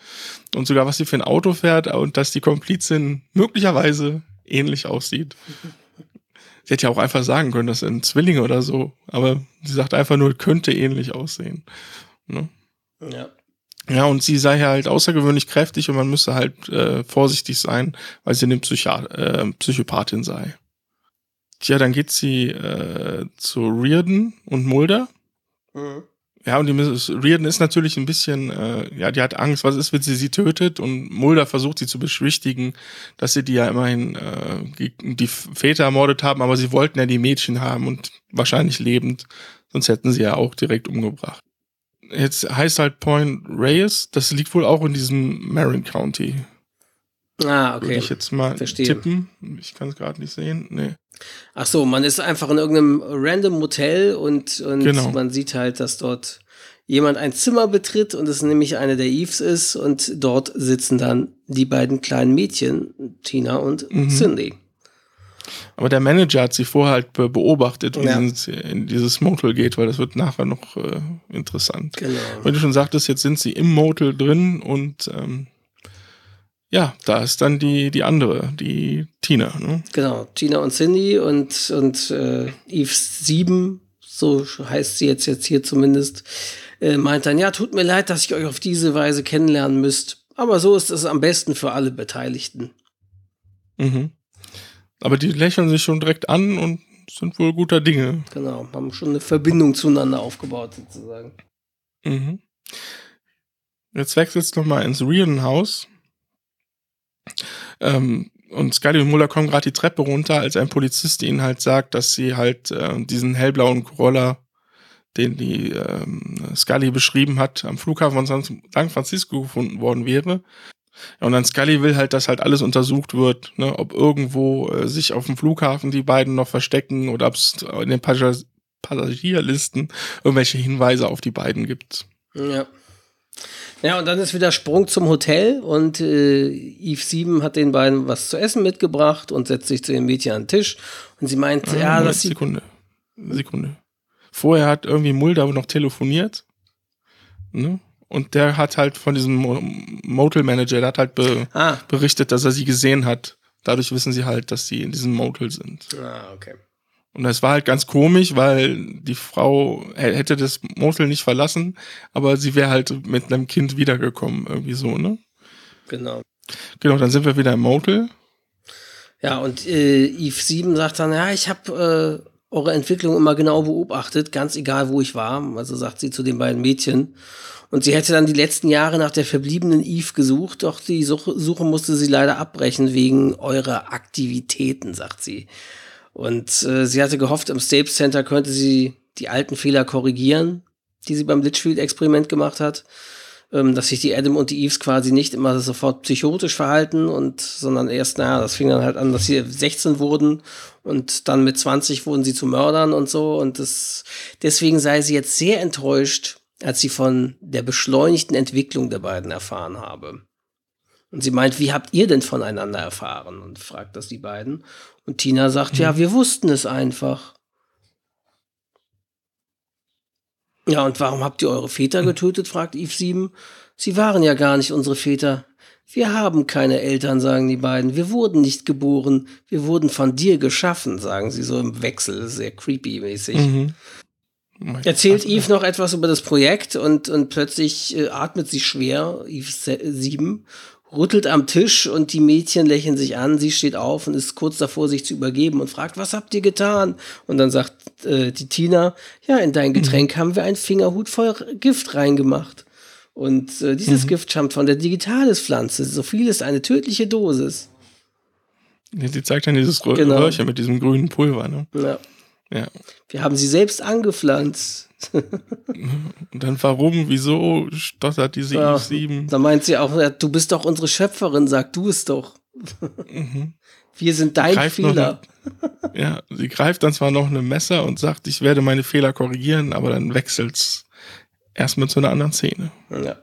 und sogar was sie für ein Auto fährt und dass die Komplizin möglicherweise ähnlich aussieht. Sie hätte ja auch einfach sagen können, das sind Zwillinge oder so, aber sie sagt einfach nur, könnte ähnlich aussehen. Ne?
Ja.
Ja, und sie sei halt außergewöhnlich kräftig und man müsse halt äh, vorsichtig sein, weil sie eine Psychi äh, Psychopathin sei. Tja, dann geht sie äh, zu Reardon und Mulder. Mhm. Ja, und die Mrs. Reardon ist natürlich ein bisschen, äh, ja, die hat Angst, was ist, wenn sie sie tötet und Mulder versucht sie zu beschwichtigen, dass sie die ja immerhin äh, die Väter ermordet haben, aber sie wollten ja die Mädchen haben und wahrscheinlich lebend, sonst hätten sie ja auch direkt umgebracht. Jetzt heißt halt Point Reyes, das liegt wohl auch in diesem Marin County.
Ah, okay.
Würde ich jetzt mal
Verstehe.
tippen. Ich kann es gerade nicht sehen. Nee.
Ach so, man ist einfach in irgendeinem random Motel und, und
Genau.
man sieht halt, dass dort jemand ein Zimmer betritt und es nämlich eine der Eves ist und dort sitzen dann die beiden kleinen Mädchen, Tina und
Mhm.
Cindy.
Aber der Manager hat sie vorher halt be beobachtet, wie
Ja.
sie in dieses Motel geht, weil das wird nachher noch äh, interessant.
Genau.
Wenn du schon sagtest, jetzt sind sie im Motel drin und ähm, ja, da ist dann die, die andere, die Tina. Ne?
Genau, Tina und Cindy und, und äh, Eve 7, so heißt sie jetzt, jetzt hier zumindest, äh, meint dann, ja, tut mir leid, dass ich euch auf diese Weise kennenlernen müsst. Aber so ist es am besten für alle Beteiligten.
Mhm. Aber die lächeln sich schon direkt an und sind wohl guter Dinge.
Genau, haben schon eine Verbindung zueinander aufgebaut, sozusagen.
Mhm. Jetzt wechselst du nochmal ins Reardon-Haus. Ähm, und Scully und Mulder kommen gerade die Treppe runter, als ein Polizist ihnen halt sagt, dass sie halt äh, diesen hellblauen Corolla, den die ähm, Scully beschrieben hat, am Flughafen von San Francisco gefunden worden wäre. Und dann Scully will halt, dass halt alles untersucht wird, ne, ob irgendwo äh, sich auf dem Flughafen die beiden noch verstecken oder ob es in den Passagier Passagierlisten irgendwelche Hinweise auf die beiden gibt.
Ja. Ja, und dann ist wieder Sprung zum Hotel und äh, Eve 7 hat den beiden was zu essen mitgebracht und setzt sich zu den Mädchen an den Tisch. Und sie meint, ja,
Moment,
dass sie.
Sekunde. Sekunde. Vorher hat irgendwie Mulder noch telefoniert. Ne? Und der hat halt von diesem Mo- Motel Manager, der hat halt be
Ah,
berichtet, dass er sie gesehen hat. Dadurch wissen sie halt, dass sie in diesem Motel sind.
ah, okay.
Und das war halt ganz komisch, weil die Frau hätte das Motel nicht verlassen, aber sie wäre halt mit einem Kind wiedergekommen, irgendwie so, ne?
Genau.
Genau, dann sind wir wieder im Motel.
Ja, und äh, Eve 7 sagt dann, ja, ich habe äh, eure Entwicklung immer genau beobachtet, ganz egal, wo ich war. Also sagt sie zu den beiden Mädchen. Und sie hätte dann die letzten Jahre nach der verbliebenen Eve gesucht, doch die Suche, Suche musste sie leider abbrechen wegen eurer Aktivitäten, sagt sie. Und äh, sie hatte gehofft, im Staples Center könnte sie die alten Fehler korrigieren, die sie beim Litchfield-Experiment gemacht hat. Ähm, dass sich die Adam und die Eves quasi nicht immer sofort psychotisch verhalten und, sondern erst, naja, das fing dann halt an, dass sie 16 wurden und dann mit 20 wurden sie zu Mördern und so und das, deswegen sei sie jetzt sehr enttäuscht, als sie von der beschleunigten Entwicklung der beiden erfahren habe. Und sie meint, wie habt ihr denn voneinander erfahren? Und fragt das die beiden. Und Tina sagt, ja, wir wussten es einfach. Ja, und warum habt ihr eure Väter getötet? fragt Eve 7. Sie waren ja gar nicht unsere Väter. Wir haben keine Eltern, sagen die beiden. Wir wurden nicht geboren. Wir wurden von dir geschaffen, sagen sie so im Wechsel, sehr creepy mäßig.
Mhm.
Erzählt Eve noch etwas über das Projekt und, und plötzlich äh, atmet sie schwer, Eve se- 7, rüttelt am Tisch und die Mädchen lächeln sich an. Sie steht auf und ist kurz davor, sich zu übergeben und fragt, was habt ihr getan? Und dann sagt äh, die Tina, ja, in dein Getränk haben wir einen Fingerhut voll Gift reingemacht. Und äh, dieses Gift stammt von der Digitalis-Pflanze. So viel ist eine tödliche Dosis.
Sie zeigt dann dieses Rö
Genau.
Röhrchen mit diesem grünen Pulver, ne?
Ja.
Ja.
Wir haben sie selbst angepflanzt.
Und dann warum, wieso stottert diese
Ja.
Eve 7?
Da meint sie auch, ja, du bist doch unsere Schöpferin, sag du es doch. Wir sind dein
noch
Fehler.
Ja, sie greift dann zwar noch ein Messer und sagt, ich werde meine Fehler korrigieren, aber dann wechselt's erstmal zu einer anderen Szene.
Ja.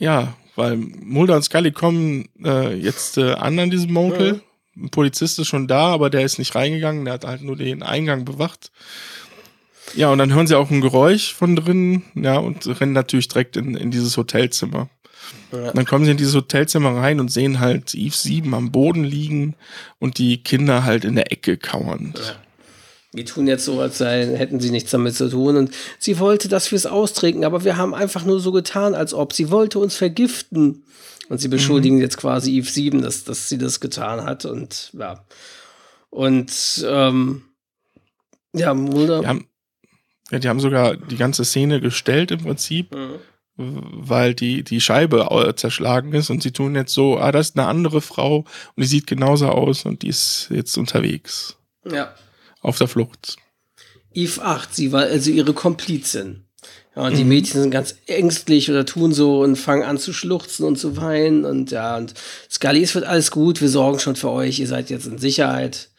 Ja, weil Mulder und Scully kommen äh, jetzt äh, an an diesem Motel. Ein Polizist ist schon da, aber der ist nicht reingegangen, der hat halt nur den Eingang bewacht. Ja, und dann hören sie auch ein Geräusch von drinnen, ja, und rennen natürlich direkt in, in dieses Hotelzimmer.
Ja.
Dann kommen sie in dieses Hotelzimmer rein und sehen halt Eve 7 am Boden liegen und die Kinder halt in der Ecke kauernd.
Wir tun jetzt so, als hätten sie nichts damit zu tun. Und sie wollte, dass wir es austrinken, aber wir haben einfach nur so getan, als ob sie wollte uns vergiften. Und sie beschuldigen jetzt quasi Eve 7, dass, dass sie das getan hat. Und ja. Und ähm, ja, Mulder.
Ja, Ja, die haben sogar die ganze Szene gestellt im Prinzip,
Mhm.
weil die, die Scheibe zerschlagen ist und sie tun jetzt so, ah, das ist eine andere Frau und die sieht genauso aus und die ist jetzt unterwegs.
Ja.
Auf der Flucht.
Eve 8, sie war also ihre Komplizin. Ja, und die. Mädchen sind ganz ängstlich oder tun so und fangen an zu schluchzen und zu weinen. Und ja, und Scully, es wird alles gut, wir sorgen schon für euch, ihr seid jetzt in Sicherheit.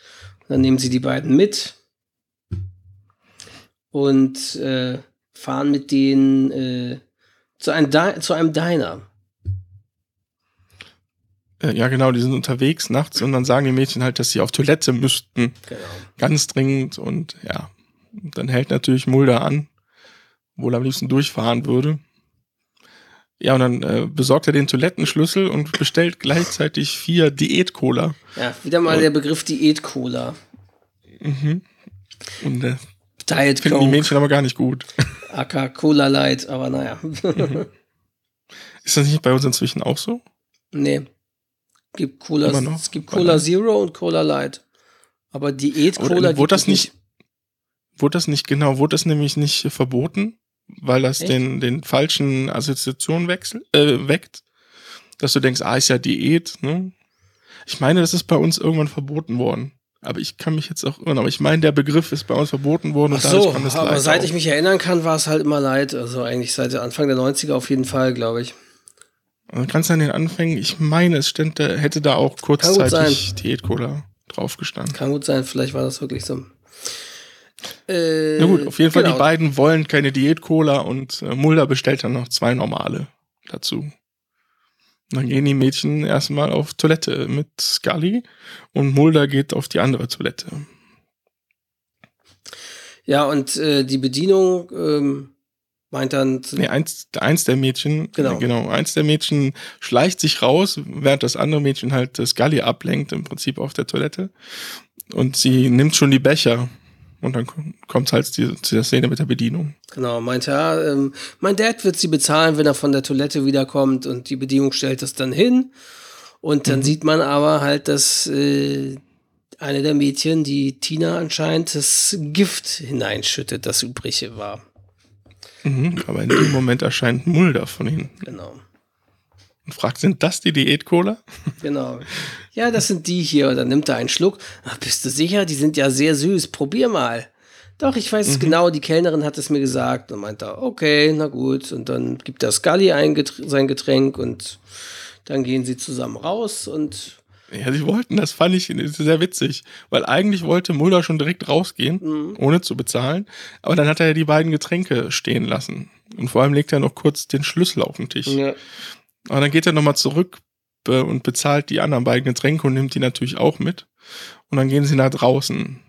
Dann nehmen sie die beiden mit und äh, fahren mit denen äh, zu, einem Di zu einem Diner.
Äh, ja, genau, die sind unterwegs nachts und dann sagen die Mädchen halt, dass sie auf Toilette müssten.
Genau.
Ganz dringend und ja, dann hält natürlich Mulder an, wohl am liebsten durchfahren würde. Ja, und dann äh, besorgt er den Toilettenschlüssel und bestellt gleichzeitig vier Diät-Cola.
Ja, wieder mal der Begriff Diät-Cola.
Und äh,
Diet
finden die Mädchen aber gar nicht gut.
aka Cola Light, aber naja.
Ist das nicht bei uns inzwischen auch so?
Nee. Gibt Cola, es gibt Cola Zero und Cola Light. Aber Diät
Oder
Cola
wurde
gibt
das nicht, wurde das nicht, genau, wurde das nämlich nicht verboten, weil das
Echt?
den, den falschen Assoziationen wechsel, äh, weckt, dass du denkst, ah, ist ja Diät, ne? Ich meine, das ist bei uns irgendwann verboten worden. Aber ich kann mich jetzt auch irren, aber ich meine, der Begriff ist bei uns verboten worden
Ach
und dadurch
so, aber
Leid
seit
auf.
ich mich erinnern kann, war es halt immer Light. Also eigentlich seit Anfang der 90er auf jeden Fall, glaube ich.
Also ganz an den Anfängen, ich meine, es stand, hätte da auch kurzzeitig Diät-Cola drauf gestanden.
Kann gut sein, vielleicht war das wirklich so. Äh,
Na gut, auf jeden Fall,
genau.
die beiden wollen keine Diät-Cola und äh, Mulder bestellt dann noch zwei normale dazu. Und dann gehen die Mädchen erstmal auf Toilette mit Scully und Mulder geht auf die andere Toilette.
Ja, und äh, die Bedienung ähm, meint dann,
Nee, eins, eins der Mädchen,
Genau.
genau, eins der Mädchen schleicht sich raus, während das andere Mädchen halt äh, Scully ablenkt, im Prinzip auf der Toilette. Und sie nimmt schon die Becher. Und dann kommt halt zu der Szene mit der Bedienung.
genau, meint ja, ähm, mein Dad wird sie bezahlen, wenn er von der Toilette wiederkommt und die Bedienung stellt das dann hin. Und dann sieht man aber halt, dass äh, eine der Mädchen, die Tina anscheinend, das Gift hineinschüttet, das übrige war.
Mhm, aber in dem Moment erscheint Mulder von ihnen
Genau.
Und fragt, sind das die Diät-Cola?
Genau. Ja, das sind die hier. Und dann nimmt er einen Schluck. Ach, bist du sicher? Die sind ja sehr süß. Probier mal. Doch, ich weiß es genau. Die Kellnerin hat es mir gesagt. Und meint er, okay, na gut. Und dann gibt er Scully ein Getr sein Getränk und dann gehen sie zusammen raus und
Ja, sie wollten, das fand ich sehr witzig, weil eigentlich wollte Mulder schon direkt rausgehen, ohne zu bezahlen, aber dann hat er ja die beiden Getränke stehen lassen. Und vor allem legt er noch kurz den Schlüssel auf den Tisch.
ja,
Aber dann geht er nochmal zurück äh, und bezahlt die anderen beiden Getränke und nimmt die natürlich auch mit. Und dann gehen sie nach draußen,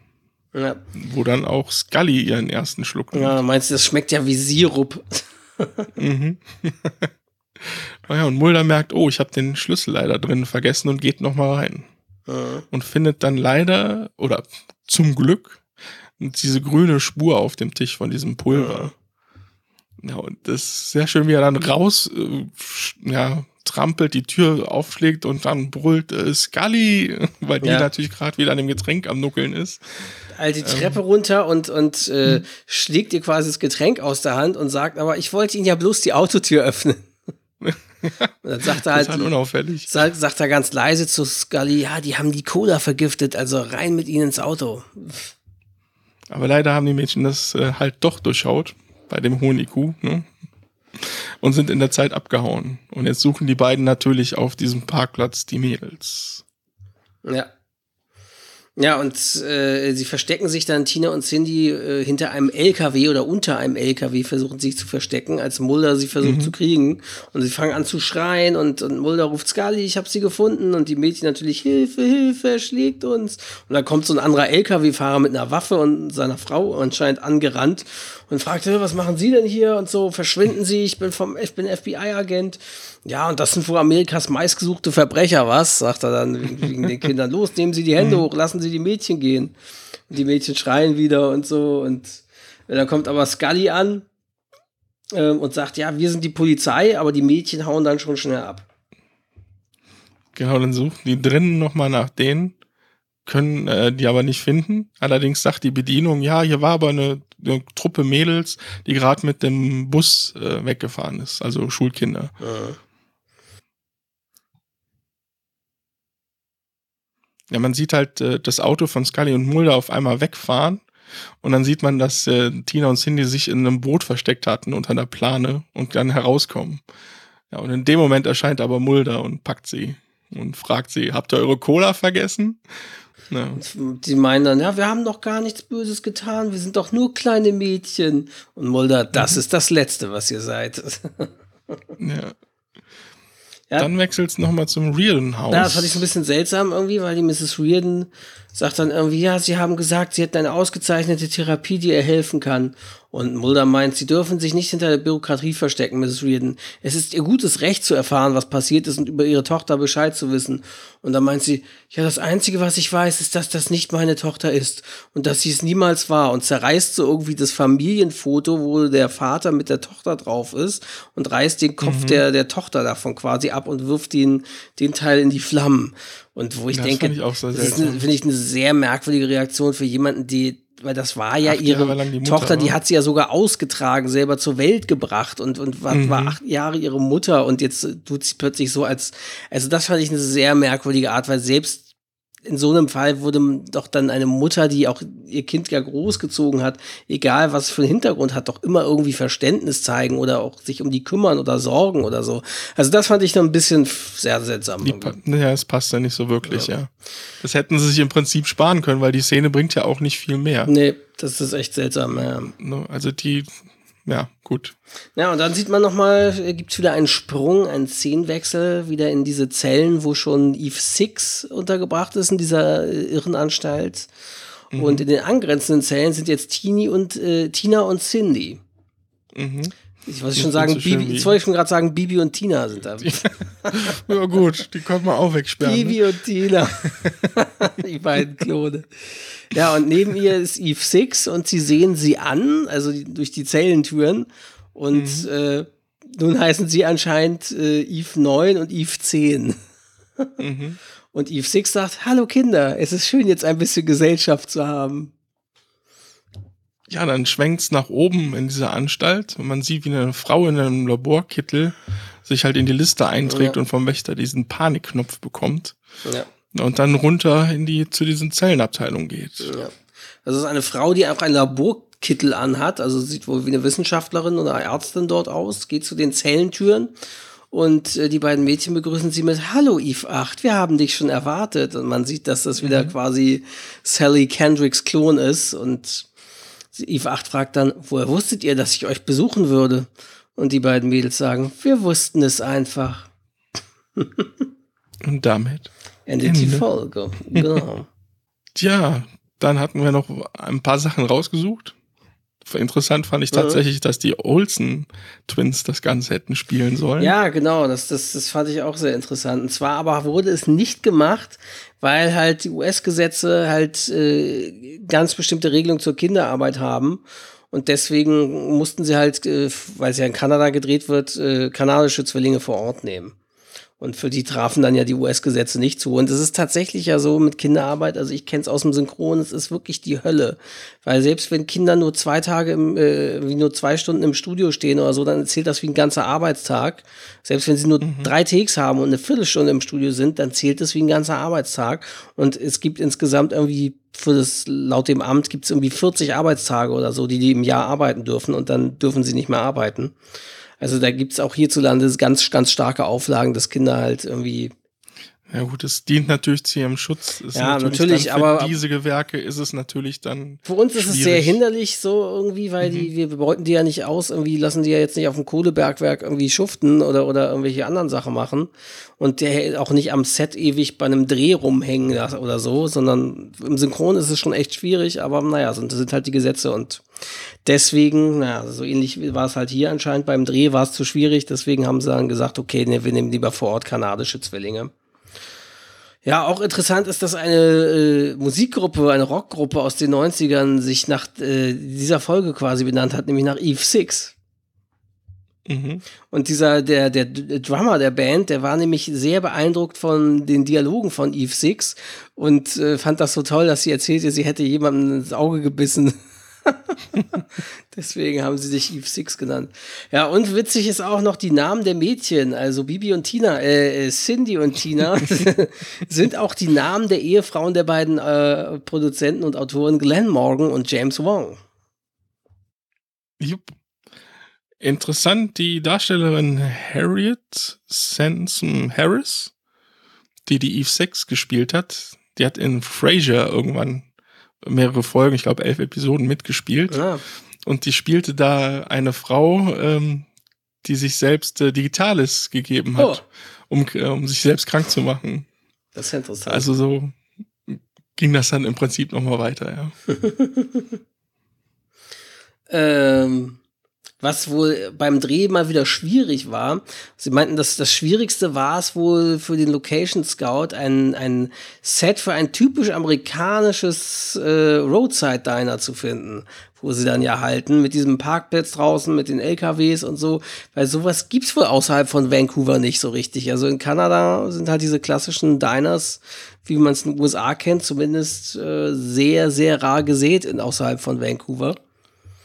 ja.
wo dann auch Scully ihren ersten Schluck nimmt.
ja, meinst du, das schmeckt ja wie Sirup.
Mhm. Ah ja, und Mulder merkt, oh, ich habe den Schlüssel leider drin vergessen und geht nochmal rein.
Ja.
und findet dann leider oder zum Glück diese grüne Spur auf dem Tisch von diesem Pulver. Ja, und das ist sehr schön, wie er dann raus, äh, ja, trampelt, die Tür aufschlägt und dann brüllt äh, Scully, weil die
Ja.
natürlich gerade wieder an dem Getränk am Nuckeln ist.
All die Treppe runter und, und äh, schlägt ihr quasi das Getränk aus der Hand und sagt, aber ich wollte Ihnen ja bloß die Autotür öffnen. und dann sagt er
Das
halt,
ist halt unauffällig.
sagt, sagt er ganz leise zu Scully, ja, die haben die Cola vergiftet, also rein mit ihnen ins Auto.
Aber leider haben die Mädchen das äh, halt doch durchschaut, bei dem hohen IQ, ne? Und sind in der Zeit abgehauen. Und jetzt suchen die beiden natürlich auf diesem Parkplatz die Mädels.
Ja. Ja, und äh, sie verstecken sich dann, Tina und Cindy, äh, hinter einem LKW oder unter einem LKW versuchen sich zu verstecken, als Mulder sie versucht zu kriegen. Und sie fangen an zu schreien und, und Mulder ruft Scully, ich habe sie gefunden. Und die Mädchen natürlich, Hilfe, Hilfe, er schlägt uns. Und dann kommt so ein anderer LKW-Fahrer mit einer Waffe und seiner Frau anscheinend angerannt und fragt, "Hä, was machen Sie denn hier? Und so, verschwinden Sie, ich bin vom, ich bin FBI-Agent. Ja, und das sind wohl Amerikas meistgesuchte Verbrecher, was? Sagt er dann wegen den Kindern. Los, nehmen Sie die Hände hoch, lassen Sie die Mädchen gehen. Und die Mädchen schreien wieder und so. Und dann kommt aber Scully an ähm, und sagt, ja, wir sind die Polizei, aber die Mädchen hauen dann schon schnell ab.
Genau, dann suchen die drinnen nochmal nach denen. können äh, die aber nicht finden. Allerdings sagt die Bedienung, ja, hier war aber eine, eine Truppe Mädels, die gerade mit dem Bus äh, weggefahren ist, also Schulkinder. Ja. Ja, man sieht halt äh, das Auto von Scully und Mulder auf einmal wegfahren und dann sieht man, dass äh, Tina und Cindy sich in einem Boot versteckt hatten unter einer Plane und dann herauskommen. Ja, und in dem Moment erscheint aber Mulder und packt sie und fragt sie, habt ihr eure Cola vergessen?
Ja. Die meinen dann, ja, wir haben doch gar nichts Böses getan, wir sind doch nur kleine Mädchen. Und Mulder, das mhm. ist das Letzte, was ihr seid.
ja. Ja. Dann wechselt es nochmal zum Reardon-Haus.
Ja, das fand ich so ein bisschen seltsam irgendwie, weil die Mrs. Reardon sagt dann irgendwie, ja, sie haben gesagt, sie hätten eine ausgezeichnete Therapie, die ihr helfen kann. Und Mulder meint, sie dürfen sich nicht hinter der Bürokratie verstecken, Mrs. Reardon. Es ist ihr gutes Recht zu erfahren, was passiert ist und über ihre Tochter Bescheid zu wissen. Und dann meint sie, ja, das Einzige, was ich weiß, ist, dass das nicht meine Tochter ist und dass sie es niemals war und zerreißt so irgendwie das Familienfoto, wo der Vater mit der Tochter drauf ist und reißt den Kopf mhm. der, der Tochter davon quasi ab und wirft den, den Teil in die Flammen. Und wo ich das denke, ich das finde ich eine sehr merkwürdige Reaktion für jemanden, die weil das war ja acht ihre die Mutter, Tochter, die hat sie ja sogar ausgetragen, selber zur Welt gebracht und, und war, mhm. war, acht Jahre ihre Mutter und jetzt tut sie plötzlich so als, also das fand ich eine sehr merkwürdige Art, weil selbst in so einem Fall wurde doch dann eine Mutter, die auch ihr Kind ja großgezogen hat, egal was für einen Hintergrund hat, doch immer irgendwie Verständnis zeigen oder auch sich um die kümmern oder sorgen oder so. Also das fand ich dann ein bisschen sehr seltsam.
ja, es passt ja nicht so wirklich, ja. ja. Das hätten sie sich im Prinzip sparen können, weil die Szene bringt ja auch nicht viel mehr.
Nee, das ist echt seltsam, ja.
Ne, also die ja, gut.
Ja, und dann sieht man nochmal, äh, gibt es wieder einen Sprung, einen Szenenwechsel, wieder in diese Zellen, wo schon Eve Six untergebracht ist, in dieser äh, Irrenanstalt. Mhm. Und in den angrenzenden Zellen sind jetzt Tini und, äh, Tina und Cindy. Mhm. Ich wollte schon sagen, so Bibi, jetzt wollte ich schon gerade sagen, Bibi und Tina sind da.
ja gut, die konnten wir auch wegsperren.
Bibi ne? und Tina. die beiden Klone. Ja, und neben ihr ist Eve Six und sie sehen sie an, also durch die Zellentüren. Und mhm. äh, nun heißen sie anscheinend äh, Eve 9 und Eve 10. mhm. Und Eve Six sagt, hallo Kinder, es ist schön, jetzt ein bisschen Gesellschaft zu haben.
Ja, dann schwenkt es nach oben in dieser Anstalt und man sieht, wie eine Frau in einem Laborkittel sich halt in die Liste einträgt ja. und vom Wächter diesen Panikknopf bekommt. Ja und dann runter in die zu diesen Zellenabteilungen geht. Ja.
Das ist eine Frau, die einfach ein Laborkittel anhat, also sieht wohl wie eine Wissenschaftlerin oder Ärztin dort aus, geht zu den Zellentüren und äh, die beiden Mädchen begrüßen sie mit Hallo Eve 8, wir haben dich schon erwartet und man sieht, dass das wieder mhm. quasi Sally Kendricks Klon ist und Eve 8 fragt dann, woher wusstet ihr, dass ich euch besuchen würde? Und die beiden Mädels sagen, wir wussten es einfach.
und damit
endet die Folge. Genau.
Tja, dann hatten wir noch ein paar Sachen rausgesucht. Interessant fand ich tatsächlich, mhm. dass die Olsen-Twins das Ganze hätten spielen sollen.
Ja, genau, das, das, das fand ich auch sehr interessant. Und zwar aber wurde es nicht gemacht, weil halt die US-Gesetze halt äh, ganz bestimmte Regelungen zur Kinderarbeit haben. Und deswegen mussten sie halt, äh, weil es ja in Kanada gedreht wird, äh, kanadische Zwillinge vor Ort nehmen. Und für die trafen dann ja die US-Gesetze nicht zu. Und es ist tatsächlich ja so mit Kinderarbeit, also ich kenne es aus dem Synchron, es ist wirklich die Hölle. Weil selbst wenn Kinder nur zwei Tage, im, äh, wie nur zwei Stunden im Studio stehen oder so, dann zählt das wie ein ganzer Arbeitstag. Selbst wenn sie nur mhm. drei Takes haben und eine Viertelstunde im Studio sind, dann zählt das wie ein ganzer Arbeitstag. Und es gibt insgesamt irgendwie für das, laut dem Amt gibt es irgendwie 40 Arbeitstage oder so, die die im Jahr arbeiten dürfen und dann dürfen sie nicht mehr arbeiten. Also da gibt es auch hierzulande ganz, ganz starke Auflagen, dass Kinder halt irgendwie
ja gut, es dient natürlich zu ihrem Schutz.
Ist ja, natürlich, natürlich aber
diese Gewerke ist es natürlich dann.
Für uns ist es sehr hinderlich so irgendwie, weil mhm. die, wir beuten die ja nicht aus, irgendwie lassen die ja jetzt nicht auf dem Kohlebergwerk irgendwie schuften oder, oder irgendwelche anderen Sachen machen. Und der auch nicht am Set ewig bei einem Dreh rumhängen oder so, sondern im Synchron ist es schon echt schwierig, aber naja, das sind halt die Gesetze und deswegen, naja, so ähnlich war es halt hier anscheinend beim Dreh, war es zu schwierig, deswegen haben sie dann gesagt, okay, nee, wir nehmen lieber vor Ort kanadische Zwillinge. Ja, auch interessant ist, dass eine äh, Musikgruppe, eine Rockgruppe aus den 90ern sich nach äh, dieser Folge quasi benannt hat, nämlich nach Eve Six. Mhm. Und dieser, der, der Drummer der Band, der war nämlich sehr beeindruckt von den Dialogen von Eve Six und äh, fand das so toll, dass sie erzählte, sie hätte jemandem ins Auge gebissen. Deswegen haben sie sich Eve Six genannt. Ja, und witzig ist auch noch die Namen der Mädchen. Also Bibi und Tina, äh, äh Cindy und Tina sind auch die Namen der Ehefrauen der beiden äh, Produzenten und Autoren Glenn Morgan und James Wong.
Jupp. Interessant, die Darstellerin Harriet Sansom Harris, die die Eve Six gespielt hat, die hat in Frasier irgendwann mehrere Folgen, ich glaube elf Episoden mitgespielt. Ja. Und die spielte da eine Frau, ähm, die sich selbst äh, Digitales gegeben hat, oh. um, äh, um sich selbst krank zu machen.
Das ist ja interessant.
Also so ging das dann im Prinzip nochmal weiter, ja.
ähm, was wohl beim Dreh mal wieder schwierig war. Sie meinten, dass das Schwierigste war es wohl für den Location Scout, ein, ein Set für ein typisch amerikanisches äh, Roadside Diner zu finden, wo sie dann ja halten, mit diesem Parkplatz draußen, mit den LKWs und so, weil sowas gibt's wohl außerhalb von Vancouver nicht so richtig. Also in Kanada sind halt diese klassischen Diners, wie man es in den USA kennt, zumindest äh, sehr, sehr rar gesät in, außerhalb von Vancouver.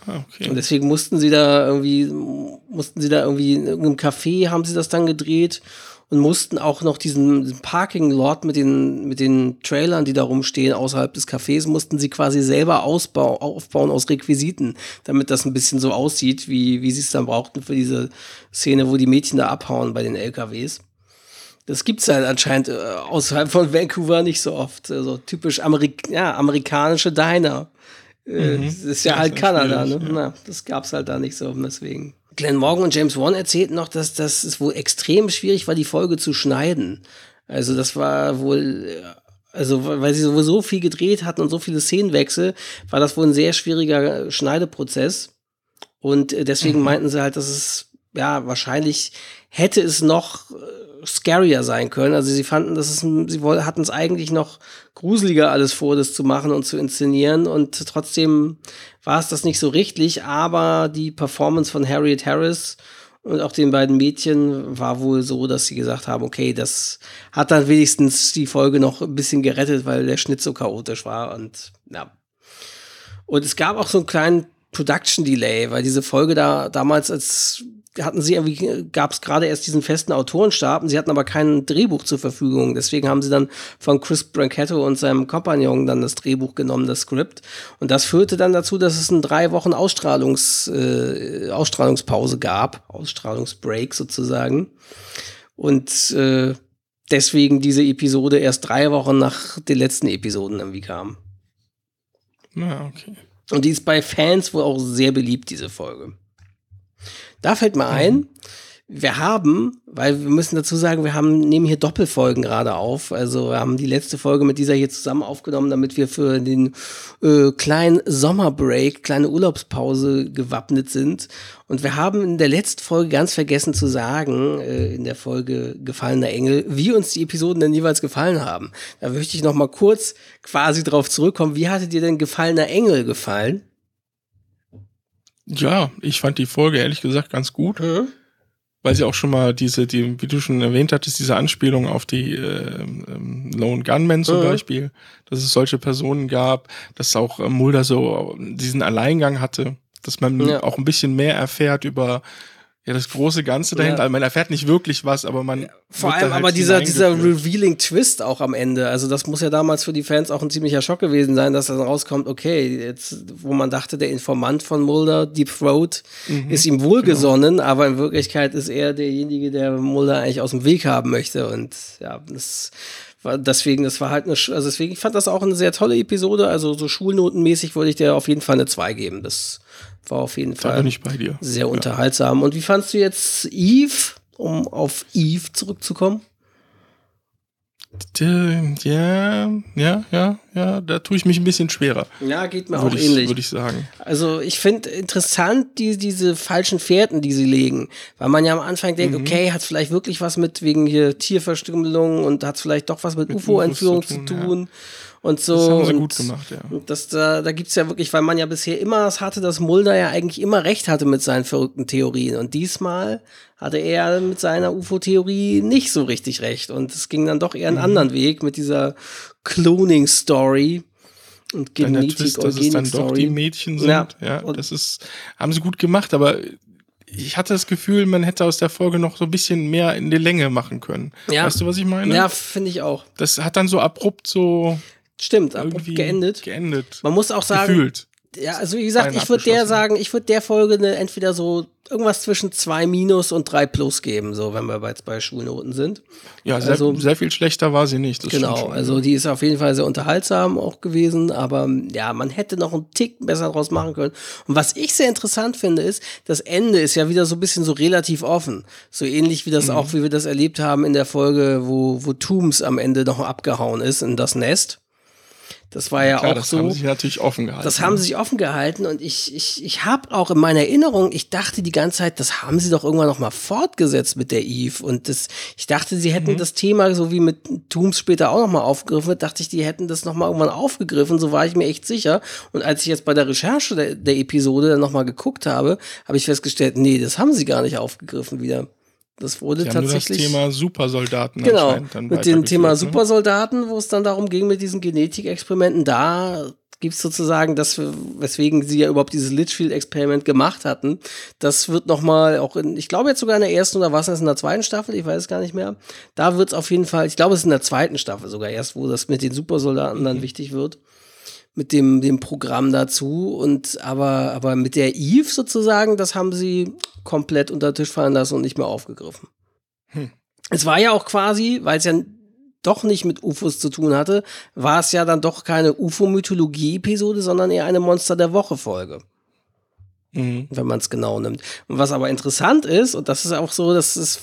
Ah, okay. Und deswegen mussten sie da irgendwie, mussten sie da irgendwie in irgendeinem Café haben sie das dann gedreht und mussten auch noch diesen, diesen Parking-Lot mit den, mit den Trailern, die da rumstehen, außerhalb des Cafés, mussten sie quasi selber ausbau, aufbauen aus Requisiten, damit das ein bisschen so aussieht, wie, wie sie es dann brauchten für diese Szene, wo die Mädchen da abhauen bei den LKWs. Das gibt's halt anscheinend äh, außerhalb von Vancouver nicht so oft. Also typisch Amerik ja, amerikanische Diner. Äh, mhm. Das ist ja das halt ist Kanada, ne? Ja. Na, das gab's halt da nicht so, deswegen. Glenn Morgan und James Wan erzählten noch, dass das es wohl extrem schwierig war, die Folge zu schneiden. Also das war wohl, äh, also weil sie sowieso viel gedreht hatten und so viele Szenenwechsel, war das wohl ein sehr schwieriger Schneideprozess. Und äh, deswegen mhm. meinten sie halt, dass es ja wahrscheinlich hätte es noch scarier sein können. Also sie fanden, dass es, sie hatten es eigentlich noch gruseliger alles vor, das zu machen und zu inszenieren und trotzdem war es das nicht so richtig, aber die Performance von Harriet Harris und auch den beiden Mädchen war wohl so, dass sie gesagt haben, okay, das hat dann wenigstens die Folge noch ein bisschen gerettet, weil der Schnitt so chaotisch war und ja. Und es gab auch so einen kleinen Production Delay, weil diese Folge da damals als hatten sie irgendwie, gab es gerade erst diesen festen Autorenstab und sie hatten aber kein Drehbuch zur Verfügung. Deswegen haben sie dann von Chris Branchetto und seinem Kompagnon dann das Drehbuch genommen, das Skript. Und das führte dann dazu, dass es eine drei Wochen Ausstrahlungs, äh, Ausstrahlungspause gab, Ausstrahlungsbreak sozusagen. Und äh, deswegen diese Episode erst drei Wochen nach den letzten Episoden irgendwie kam.
Na, okay.
Und die ist bei Fans wohl auch sehr beliebt, diese Folge. Da fällt mir ein, wir haben, weil wir müssen dazu sagen, wir haben, nehmen hier Doppelfolgen gerade auf. Also wir haben die letzte Folge mit dieser hier zusammen aufgenommen, damit wir für den äh, kleinen Sommerbreak, kleine Urlaubspause gewappnet sind. Und wir haben in der letzten Folge ganz vergessen zu sagen, äh, in der Folge Gefallener Engel, wie uns die Episoden denn jeweils gefallen haben. Da möchte ich noch mal kurz quasi drauf zurückkommen. Wie hatte dir denn Gefallener Engel gefallen?
Ja, ich fand die Folge ehrlich gesagt ganz gut. Mhm. Weil sie auch schon mal diese, die, wie du schon erwähnt hattest, diese Anspielung auf die äh, ähm, Lone Gunmen zum mhm. Beispiel, dass es solche Personen gab, dass auch äh, Mulder so diesen Alleingang hatte, dass man ja. auch ein bisschen mehr erfährt über ja, das große Ganze dahinter. Ja. Also man erfährt nicht wirklich was, aber man.
Vor allem halt aber dieser, dieser revealing Twist auch am Ende. Also, das muss ja damals für die Fans auch ein ziemlicher Schock gewesen sein, dass dann rauskommt, okay, jetzt, wo man dachte, der Informant von Mulder, Deep Throat, mhm, ist ihm wohlgesonnen, genau. aber in Wirklichkeit ist er derjenige, der Mulder eigentlich aus dem Weg haben möchte. Und ja, das deswegen, das war halt eine, also deswegen, ich fand das auch eine sehr tolle Episode. Also so schulnotenmäßig würde ich dir auf jeden Fall eine 2 geben. Das war auf jeden Fall sehr ja. unterhaltsam. Und wie fandst du jetzt Eve, um auf Eve zurückzukommen?
Ja, ja, ja, ja, da tue ich mich ein bisschen schwerer.
Ja, geht mir auch ich, ähnlich.
Würde ich sagen.
Also ich finde interessant die, diese falschen Fährten, die sie legen. Weil man ja am Anfang denkt, mhm. okay, hat vielleicht wirklich was mit wegen hier Tierverstümmelung und hat vielleicht doch was mit, mit UFO-Entführung zu tun. Zu tun. Ja. Und so.
Das haben sie gut gemacht, ja.
Das, da da gibt es ja wirklich, weil man ja bisher immer es hatte, dass Mulder ja eigentlich immer recht hatte mit seinen verrückten Theorien. Und diesmal hatte er mit seiner UFO-Theorie nicht so richtig recht. Und es ging dann doch eher einen
Mhm.
anderen Weg mit dieser Cloning-Story und Genetik
Twist, dass es dann doch die. Mädchen sind.
Ja.
Ja, das ist, haben sie gut gemacht, aber ich hatte das Gefühl, man hätte aus der Folge noch so ein bisschen mehr in die Länge machen können.
Ja.
Weißt du, was ich meine?
Ja, finde ich auch.
Das hat dann so abrupt so
Stimmt,
irgendwie
geendet.
geendet.
Man muss auch sagen,
Gefühlt.
Ja, also wie gesagt, ich würde der sagen, ich würde der Folge eine, entweder so irgendwas zwischen zwei Minus und drei Plus geben, so wenn wir jetzt bei Schulnoten sind.
Ja, sehr,
also-
sehr viel schlechter war sie nicht. Das
Genau, also die ist auf jeden Fall sehr unterhaltsam auch gewesen, aber ja, man hätte noch einen Tick besser draus machen können. Und was ich sehr interessant finde, ist, das Ende ist ja wieder so ein bisschen so relativ offen. So ähnlich wie das
Mhm.
auch, wie wir das erlebt haben in der Folge, wo, wo Tooms am Ende noch abgehauen ist in das Nest. Das war ja
Klar,
auch
das
so.
haben sie natürlich offen gehalten.
Das haben sie sich offen gehalten und ich, ich, ich habe auch in meiner Erinnerung, ich dachte die ganze Zeit, das haben sie doch irgendwann noch mal fortgesetzt mit der Eve und das, ich dachte, sie hätten das Thema, so wie mit Tooms später auch noch mal aufgegriffen, dachte ich, die hätten das noch mal irgendwann aufgegriffen, so war ich mir echt sicher und als ich jetzt bei der Recherche der, der Episode dann noch mal geguckt habe, habe ich festgestellt, nee, das haben sie gar nicht aufgegriffen wieder. Das wurde
Die haben nur das
tatsächlich
Thema Supersoldaten
Genau, mit dem Thema
ne?
Supersoldaten, wo es dann darum ging mit diesen Genetikexperimenten, da gibt es sozusagen das, weswegen sie ja überhaupt dieses Litchfield-Experiment gemacht hatten. Das wird nochmal auch in, ich glaube jetzt sogar in der ersten oder was ist in der zweiten Staffel, ich weiß es gar nicht mehr. Da wird es auf jeden Fall, ich glaube es ist in der zweiten Staffel sogar erst, wo das mit den Supersoldaten
Mhm.
dann wichtig wird. Mit dem, dem Programm dazu und aber, aber mit der Eve sozusagen, das haben sie komplett unter den Tisch fallen lassen und nicht mehr aufgegriffen.
Hm.
Es war ja auch quasi, weil es ja doch nicht mit UFOs zu tun hatte, war es ja dann doch keine UFO-Mythologie-Episode, sondern eher eine Monster der Woche-Folge,
Mhm.
wenn man es genau nimmt. Und was aber interessant ist, und das ist auch so, das ist,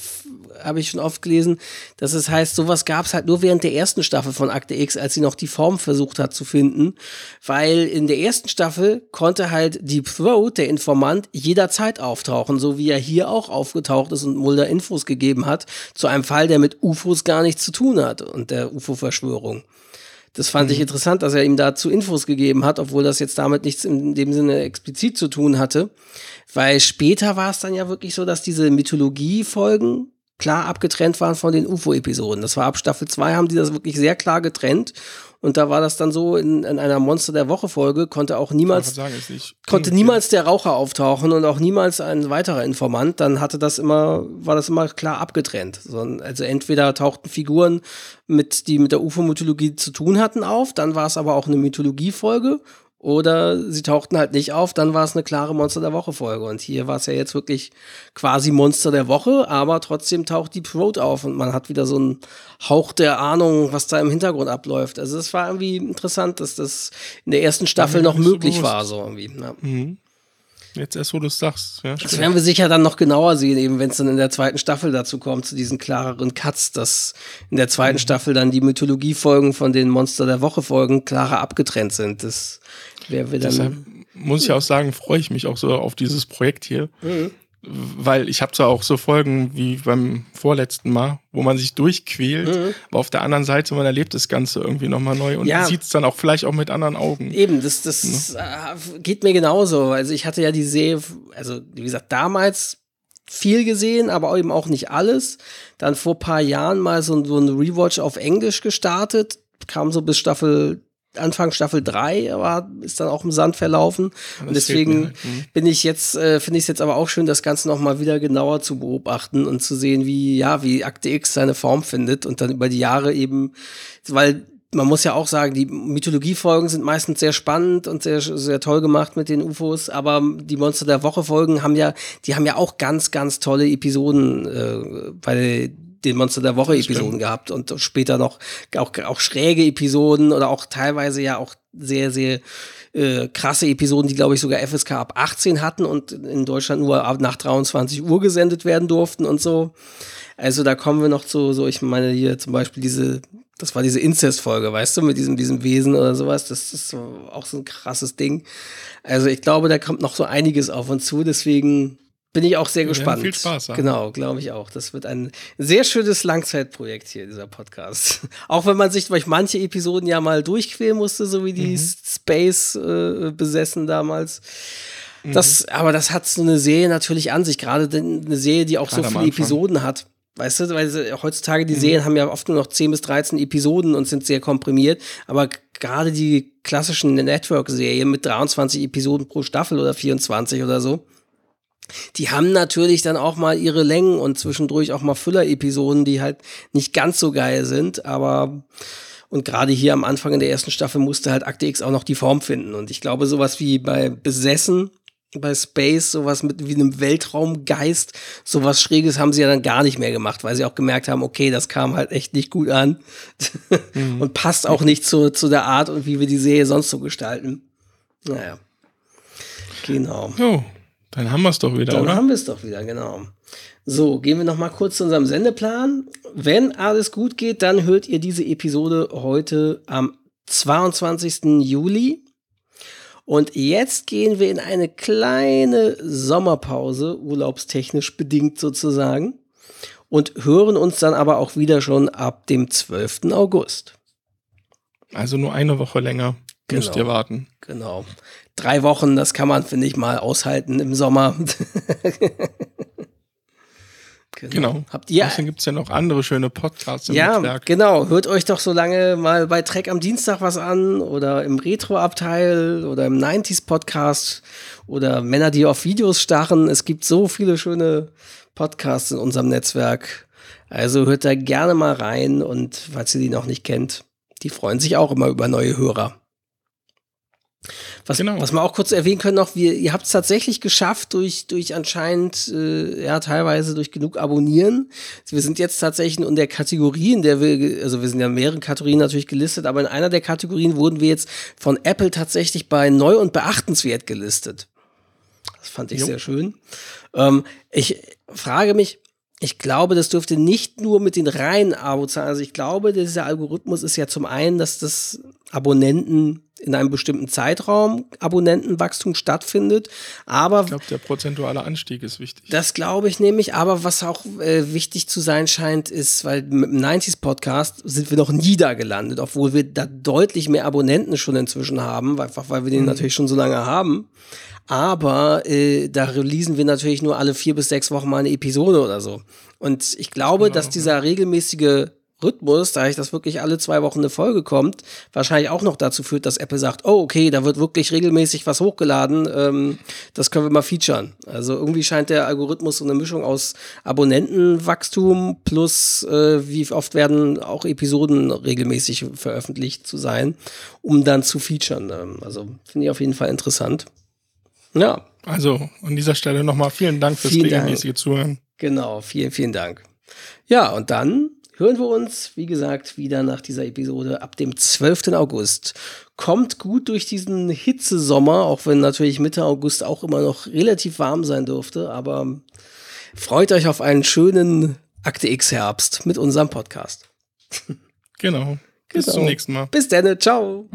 habe ich schon oft gelesen, dass es heißt, sowas gab es halt nur während der ersten Staffel von Akte X, als sie noch die Form versucht hat zu finden, weil in der ersten Staffel konnte halt Deep Throat, der Informant, jederzeit auftauchen, so wie er hier auch aufgetaucht ist und Mulder Infos gegeben hat, zu einem Fall, der mit UFOs gar nichts zu tun hat und der UFO-Verschwörung. Das fand ich interessant, dass er ihm dazu Infos gegeben hat, obwohl das jetzt damit nichts in dem Sinne explizit zu tun hatte. Weil später war es dann ja wirklich so, dass diese Mythologie-Folgen klar abgetrennt waren von den UFO-Episoden. Das war ab Staffel 2 haben die das wirklich sehr klar getrennt. Und da war das dann so, in, in einer Monster der Woche-Folge konnte auch niemals
sagen,
konnte niemals der Raucher auftauchen und auch niemals ein weiterer Informant, dann hatte das immer, war das immer klar abgetrennt. Also entweder tauchten Figuren mit, die mit der UFO-Mythologie zu tun hatten auf, dann war es aber auch eine Mythologie-Folge. Oder sie tauchten halt nicht auf, dann war es eine klare Monster der Woche-Folge. Und hier war es ja jetzt wirklich quasi Monster der Woche, aber trotzdem taucht die Throat auf und man hat wieder so einen Hauch der Ahnung, was da im Hintergrund abläuft. Also es war irgendwie interessant, dass das in der ersten Staffel noch
so
möglich war, so irgendwie. Ja.
Mhm. Jetzt erst, wo du es sagst. Ja,
Das werden wir sicher dann noch genauer sehen, eben wenn es dann in der zweiten Staffel dazu kommt, zu diesen klareren Cuts, dass in der zweiten Staffel dann die Mythologie-Folgen von den Monster der Woche-Folgen klarer abgetrennt sind. Das werden wir dann.
Deshalb muss ich auch sagen, freue ich mich auch so auf dieses Projekt hier.
Mhm.
Weil ich habe zwar auch so Folgen wie beim vorletzten Mal, wo man sich durchquält, aber auf der anderen Seite, man erlebt das Ganze irgendwie nochmal neu und
Mhm. Ja.
sieht es dann auch vielleicht auch mit anderen Augen.
Eben, das, das äh, geht mir genauso. Also ich hatte ja die Serie, also wie gesagt, damals viel gesehen, aber eben auch nicht alles. Dann vor paar Jahren mal so, so ein Rewatch auf Englisch gestartet, kam so bis Staffel Anfang Staffel 3, aber ist dann auch im Sand verlaufen. Und
fehlt mir
deswegen
halt, mhm.
bin ich jetzt, äh, finde ich es jetzt aber auch schön, das Ganze nochmal wieder genauer zu beobachten und zu sehen, wie, ja, wie Akte X seine Form findet und dann über die Jahre eben, weil man muss ja auch sagen, die Mythologiefolgen sind meistens sehr spannend und sehr, sehr toll gemacht mit den UFOs, aber die Monster der Woche Folgen haben ja, die haben ja auch ganz, ganz tolle Episoden äh, bei den Monster der Woche Episoden gehabt und später noch auch, auch schräge Episoden oder auch teilweise ja auch sehr, sehr äh, krasse Episoden, die glaube ich sogar FSK ab 18 hatten und in Deutschland nur ab nach 23 Uhr gesendet werden durften und so. Also da kommen wir noch zu, so ich meine hier zum Beispiel diese, das war diese Inzest-Folge, weißt du, mit diesem, diesem Wesen oder sowas, das ist so, auch so ein krasses Ding. Also ich glaube, da kommt noch so einiges auf uns zu, deswegen bin ich auch sehr
Wir
gespannt.
viel Spaß haben.
Genau, glaube ich auch. Das wird ein sehr schönes Langzeitprojekt hier, dieser Podcast. auch wenn man sich durch manche Episoden ja mal durchquälen musste, so wie die
Mhm.
Space äh, besessen damals.
Mhm.
Das, aber das hat so eine Serie natürlich an sich, gerade eine Serie, die auch
Gerade
so viele. Episoden hat. Weißt du, weil heutzutage
Mhm.
die Serien haben ja oft nur noch 10 bis 13 Episoden und sind sehr komprimiert. Aber gerade die klassischen Network-Serien mit 23 Episoden pro Staffel oder 24 oder so, die haben natürlich dann auch mal ihre Längen und zwischendurch auch mal Füller-Episoden, die halt nicht ganz so geil sind, aber und gerade hier am Anfang in der ersten Staffel musste halt Akte X auch noch die Form finden. Und ich glaube, sowas wie bei Besessen, bei Space, sowas mit wie einem Weltraumgeist, sowas Schräges haben sie ja dann gar nicht mehr gemacht, weil sie auch gemerkt haben, okay, das kam halt echt nicht gut an und passt auch nicht zu, zu der Art und wie wir die Serie sonst so gestalten. Naja. Genau.
Jo, dann haben wir es doch wieder,
Dann
oder?
haben wir es doch wieder, genau. So, gehen wir noch mal kurz zu unserem Sendeplan. Wenn alles gut geht, dann hört ihr diese Episode heute am 22. Juli. Und jetzt gehen wir in eine kleine Sommerpause, urlaubstechnisch bedingt sozusagen, und hören uns dann aber auch wieder schon ab dem 12. August.
Also nur eine Woche länger müsst
Genau.
ihr warten.
Genau. Drei Wochen, das kann man, finde ich, mal aushalten im Sommer.
Genau.
Habt ihr
Außerdem gibt es ja noch andere schöne Podcasts im
Ja,
Netzwerk.
genau. Hört euch doch so lange mal bei Trek am Dienstag was an oder im Retro-Abteil oder im 90s-Podcast oder Männer, die auf Videos starren. Es gibt so viele schöne Podcasts in unserem Netzwerk. Also hört da gerne mal rein und falls ihr die noch nicht kennt, die freuen sich auch immer über neue Hörer. Was,
Genau.
was wir auch kurz erwähnen können noch, wir, ihr habt es tatsächlich geschafft durch, durch anscheinend, äh, ja, teilweise durch genug Abonnieren. Wir sind jetzt tatsächlich in der Kategorie, in der wir, also wir sind ja in mehreren Kategorien natürlich gelistet, aber in einer der Kategorien wurden wir jetzt von Apple tatsächlich bei neu und beachtenswert gelistet. Das fand ich
Jo.
sehr schön. Ähm, ich frage mich, ich glaube, das dürfte nicht nur mit den reinen Abozahlen, also ich glaube, dieser Algorithmus ist ja zum einen, dass das Abonnenten in einem bestimmten Zeitraum Abonnentenwachstum stattfindet, aber
Ich glaube, der prozentuale Anstieg ist wichtig.
das glaube ich nämlich, aber was auch äh, wichtig zu sein scheint, ist, weil mit dem 90s Podcast sind wir noch nie da gelandet, obwohl wir da deutlich mehr Abonnenten schon inzwischen haben, einfach weil wir den natürlich schon so lange haben. Aber äh, da releasen wir natürlich nur alle vier bis sechs Wochen mal eine Episode oder so. Und ich glaube, dass dieser regelmäßige Rhythmus, da ich das wirklich alle zwei Wochen eine Folge kommt, wahrscheinlich auch noch dazu führt, dass Apple sagt, oh, okay, da wird wirklich regelmäßig was hochgeladen, ähm, das können wir mal featuren. Also irgendwie scheint der Algorithmus so eine Mischung aus Abonnentenwachstum plus äh, wie oft werden auch Episoden regelmäßig veröffentlicht zu sein, um dann zu featuren. Ähm, also finde ich auf jeden Fall interessant. Ja,
Also an dieser Stelle nochmal vielen Dank fürs
Vielen Dank.
regelmäßige Zuhören.
Genau, vielen, vielen Dank. Ja, und dann hören wir uns, wie gesagt, wieder nach dieser Episode ab dem 12. August. Kommt gut durch diesen Hitzesommer, auch wenn natürlich Mitte August auch immer noch relativ warm sein dürfte, aber freut euch auf einen schönen Akte X Herbst mit unserem Podcast.
Genau. Bis
Genau.
zum nächsten Mal.
Bis dann, ciao.